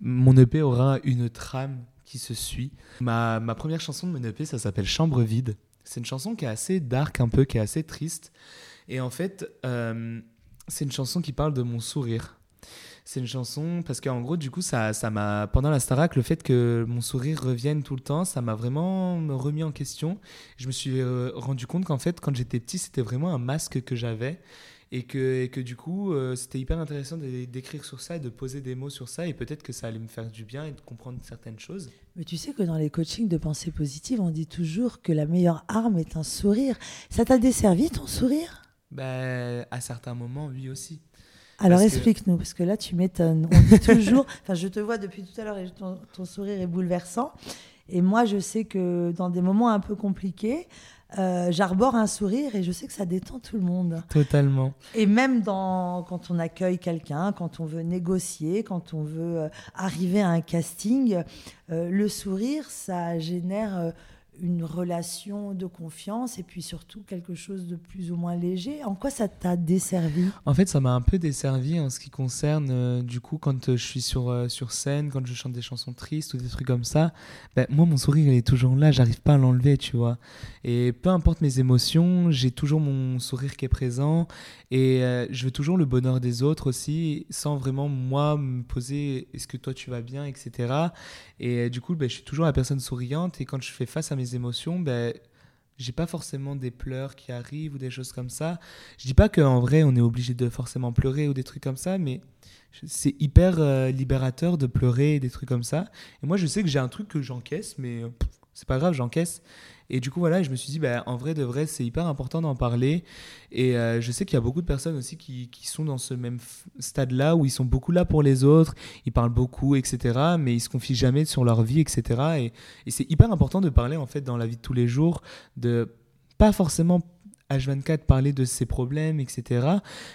mon EP aura une trame qui se suit. Ma, première chanson de mon EP, ça s'appelle Chambre vide. C'est une chanson qui est assez dark un peu, qui est assez triste. Et en fait, euh, c'est une chanson qui parle de mon sourire. C'est une chanson parce qu'en gros, du coup, ça, ça m'a pendant la Starac, le fait que mon sourire revienne tout le temps, ça m'a vraiment remis en question. Je me suis euh, rendu compte qu'en fait, quand j'étais petit, c'était vraiment un masque que j'avais et que, que du coup, euh, c'était hyper intéressant d'écrire sur ça et de poser des mots sur ça. Et peut-être que ça allait me faire du bien et de comprendre certaines choses. Mais tu sais que dans les coachings de pensée positive, on dit toujours que la meilleure arme est un sourire. Ça t'a desservi ton sourire? Ben, À certains moments, oui aussi. Alors explique-nous, parce que là tu m'étonnes. On dit toujours, enfin je te vois depuis tout à l'heure et ton, ton, sourire est bouleversant. Et moi je sais que dans des moments un peu compliqués, euh, j'arbore un sourire et je sais que ça détend tout le monde. Totalement. Et même dans, quand on accueille quelqu'un, quand on veut négocier, quand on veut euh, arriver à un casting, euh, le sourire, ça génère une relation de confiance et puis surtout quelque chose de plus ou moins léger. En quoi ça t'a desservi? En fait, ça m'a un peu desservi en ce qui concerne, euh, du coup, quand euh, je suis sur, euh, sur scène, quand je chante des chansons tristes ou des trucs comme ça, ben, moi, mon sourire, il est toujours là, j'arrive pas à l'enlever, tu vois. Et peu importe mes émotions, j'ai toujours mon sourire qui est présent et je veux toujours le bonheur des autres aussi, sans vraiment, moi, me poser est-ce que toi tu vas bien, etc. Et du coup, ben, je suis toujours la personne souriante et quand je fais face à mes émotions, ben, j'ai pas forcément des pleurs qui arrivent ou des choses comme ça. Je dis pas qu'en vrai, on est obligé de forcément pleurer ou des trucs comme ça, mais c'est hyper euh, libérateur de pleurer et des trucs comme ça. Et moi, je sais que j'ai un truc que j'encaisse, mais c'est pas grave, j'encaisse. Et du coup, voilà, je me suis dit, bah, en vrai, de vrai, c'est hyper important d'en parler. Et euh, je sais qu'il y a beaucoup de personnes aussi qui, qui sont dans ce même stade-là, où ils sont beaucoup là pour les autres, ils parlent beaucoup, etc., mais ils se confient jamais sur leur vie, etc. Et, et c'est hyper important de parler, en fait, dans la vie de tous les jours, de pas forcément H24 parler de ses problèmes, etc.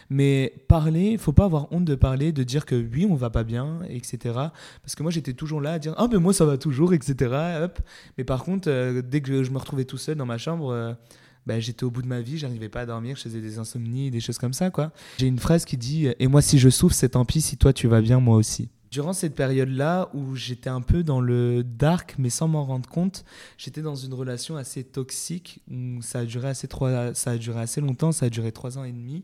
Mais parler, il faut pas avoir honte de parler, de dire que oui, on va pas bien, etc. Parce que moi, j'étais toujours là à dire ah mais moi ça va toujours, etc. Hop. Mais par contre, euh, dès que je me retrouvais tout seul dans ma chambre. Euh, bah, j'étais au bout de ma vie, j'arrivais pas à dormir, je faisais des insomnies, des choses comme ça, quoi. J'ai une phrase qui dit Et moi, si je souffre, c'est tant pis, si toi tu vas bien, moi aussi. Durant cette période-là où j'étais un peu dans le dark, mais sans m'en rendre compte, j'étais dans une relation assez toxique où ça a duré assez trois, ça a duré assez longtemps, ça a duré trois ans et demi.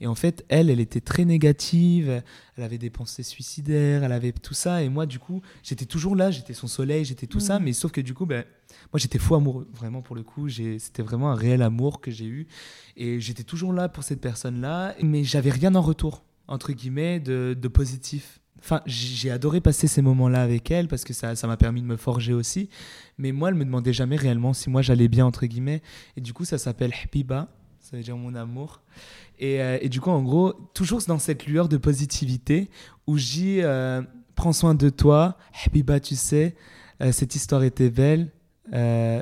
Et en fait, elle, elle était très négative, elle avait des pensées suicidaires, elle avait tout ça. Et moi, du coup, j'étais toujours là, j'étais son soleil, j'étais tout ça, mmh. mais sauf que du coup, ben, moi, j'étais fou amoureux, vraiment pour le coup. C'était vraiment un réel amour que j'ai eu, et j'étais toujours là pour cette personne-là, mais j'avais rien en retour entre guillemets de, de positif Enfin, j'ai adoré passer ces moments-là avec elle parce que ça m'a permis de me forger aussi. Mais moi, elle me demandait jamais réellement si moi j'allais bien, entre guillemets. Et du coup, ça s'appelle Habiba, ça veut dire mon amour. Et, euh, et, du coup, en gros, toujours dans cette lueur de positivité où j'ai euh, prends soin de toi, Habiba, tu sais, euh, cette histoire était belle.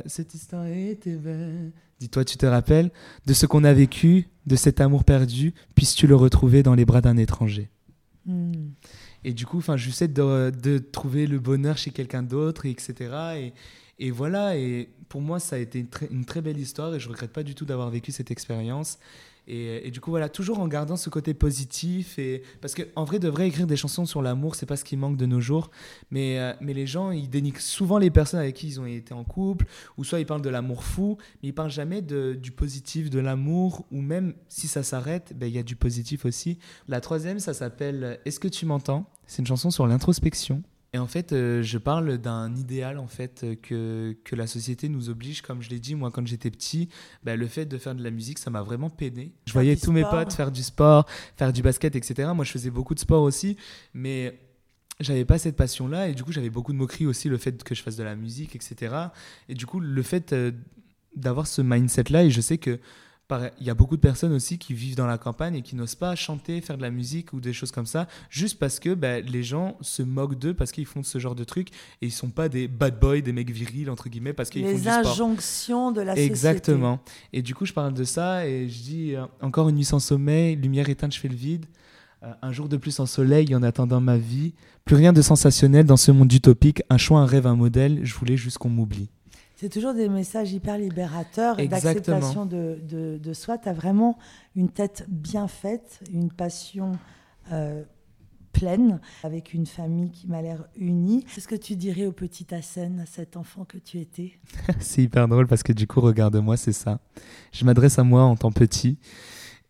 cette histoire était belle. Dis-toi, tu te rappelles de ce qu'on a vécu, de cet amour perdu, puisses-tu le retrouver dans les bras d'un étranger. Hmm. Et du coup, enfin, j'essaie de, de trouver le bonheur chez quelqu'un d'autre, etc. Et, et voilà, et pour moi, ça a été une très, une très belle histoire et je regrette pas du tout d'avoir vécu cette expérience. Et, du coup, voilà, toujours en gardant ce côté positif. Et... Parce qu'en vrai, de vrai, écrire des chansons sur l'amour, c'est pas ce qui manque de nos jours. Mais, euh, mais les gens, ils dénigrent souvent les personnes avec qui ils ont été en couple, ou soit ils parlent de l'amour fou, mais ils parlent jamais de, du positif, de l'amour, ou même si ça s'arrête, ben, il y a du positif aussi. La troisième, ça s'appelle Est-ce que tu m'entends? C'est une chanson sur l'introspection. Et en fait, euh, je parle d'un idéal en fait que, que la société nous oblige. Comme je l'ai dit, moi, quand j'étais petit, bah, le fait de faire de la musique, ça m'a vraiment peiné. Je voyais tous mes potes faire du sport, faire du basket, etc. Moi, je faisais beaucoup de sport aussi, mais j'avais pas cette passion-là. Et du coup, j'avais beaucoup de moqueries aussi, le fait que je fasse de la musique, etc. Et du coup, le fait euh, d'avoir ce mindset-là, et je sais que il y a beaucoup de personnes aussi qui vivent dans la campagne et qui n'osent pas chanter, faire de la musique ou des choses comme ça, juste parce que ben, les gens se moquent d'eux parce qu'ils font ce genre de trucs et ils sont pas des bad boys, des mecs virils entre guillemets parce qu'ils font du sport. Les injonctions de la société. Exactement. Et du coup, je parle de ça et je dis euh, encore une nuit sans sommeil, lumière éteinte, je fais le vide. Euh, un jour de plus en soleil en attendant ma vie. Plus rien de sensationnel dans ce monde utopique. Un choix, un rêve, un modèle. Je voulais juste qu'on m'oublie. C'est toujours des messages hyper libérateurs d'acceptation de, de, de, soi. Tu as vraiment une tête bien faite, une passion euh, pleine, avec une famille qui m'a l'air unie. Qu'est-ce que tu dirais au petit Hassen, à cet enfant que tu étais? C'est hyper drôle parce que du coup, regarde-moi, c'est ça. Je m'adresse à moi en tant petit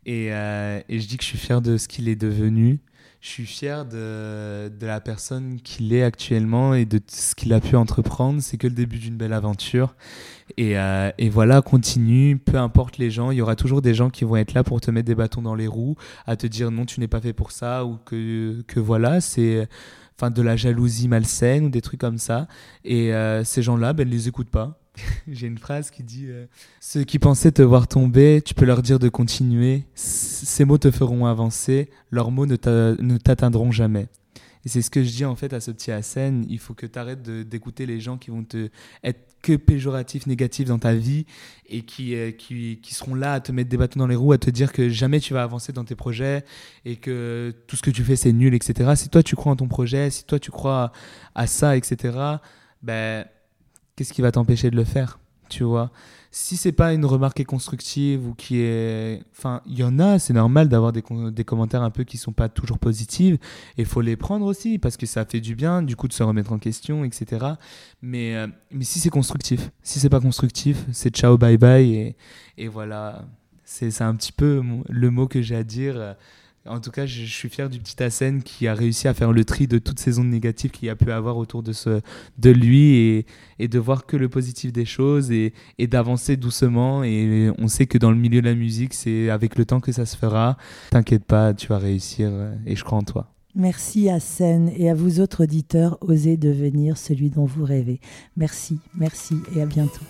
et, euh, et je dis que je suis fier de ce qu'il est devenu je suis fier de, de la personne qu'il est actuellement et de ce qu'il a pu entreprendre. C'est que le début d'une belle aventure. Et, euh, et, voilà, continue, peu importe les gens, il y aura toujours des gens qui vont être là pour te mettre des bâtons dans les roues, à te dire non, tu n'es pas fait pour ça, ou que, que voilà, c'est enfin de la jalousie malsaine ou des trucs comme ça. Et euh, ces gens-là, ben, ne les écoutent pas. J'ai une phrase qui dit euh, Ceux qui pensaient te voir tomber, tu peux leur dire de continuer. Ces mots te feront avancer. Leurs mots ne t'atteindront jamais. Et c'est ce que je dis en fait à ce petit Hassan. Il faut que tu arrêtes d'écouter les gens qui vont te être que péjoratifs, négatifs dans ta vie et qui, euh, qui, qui, seront là à te mettre des bâtons dans les roues, à te dire que jamais tu vas avancer dans tes projets et que tout ce que tu fais c'est nul, etc. Si toi tu crois en ton projet, si toi tu crois à ça, etc., ben qu'est-ce qui va t'empêcher de le faire tu vois. Si c'est pas une remarque constructive ou qui est enfin il y en a c'est normal d'avoir des, commentaires un peu qui sont pas toujours positifs et faut les prendre aussi parce que ça fait du bien du coup de se remettre en question etc mais euh, mais si c'est constructif si c'est pas constructif c'est ciao bye bye et, et voilà. C'est un petit peu le mot que j'ai à dire en tout cas, je, suis fier du petit Hassen qui a réussi à faire le tri de toutes ces ondes négatives qu'il a pu avoir autour de, lui et, de voir que le positif des choses et, et d'avancer doucement. Et on sait que dans le milieu de la musique, c'est avec le temps que ça se fera. T'inquiète pas, tu vas réussir et je crois en toi. Merci à Sen et à vous autres auditeurs, osez devenir celui dont vous rêvez. Merci, merci et à bientôt.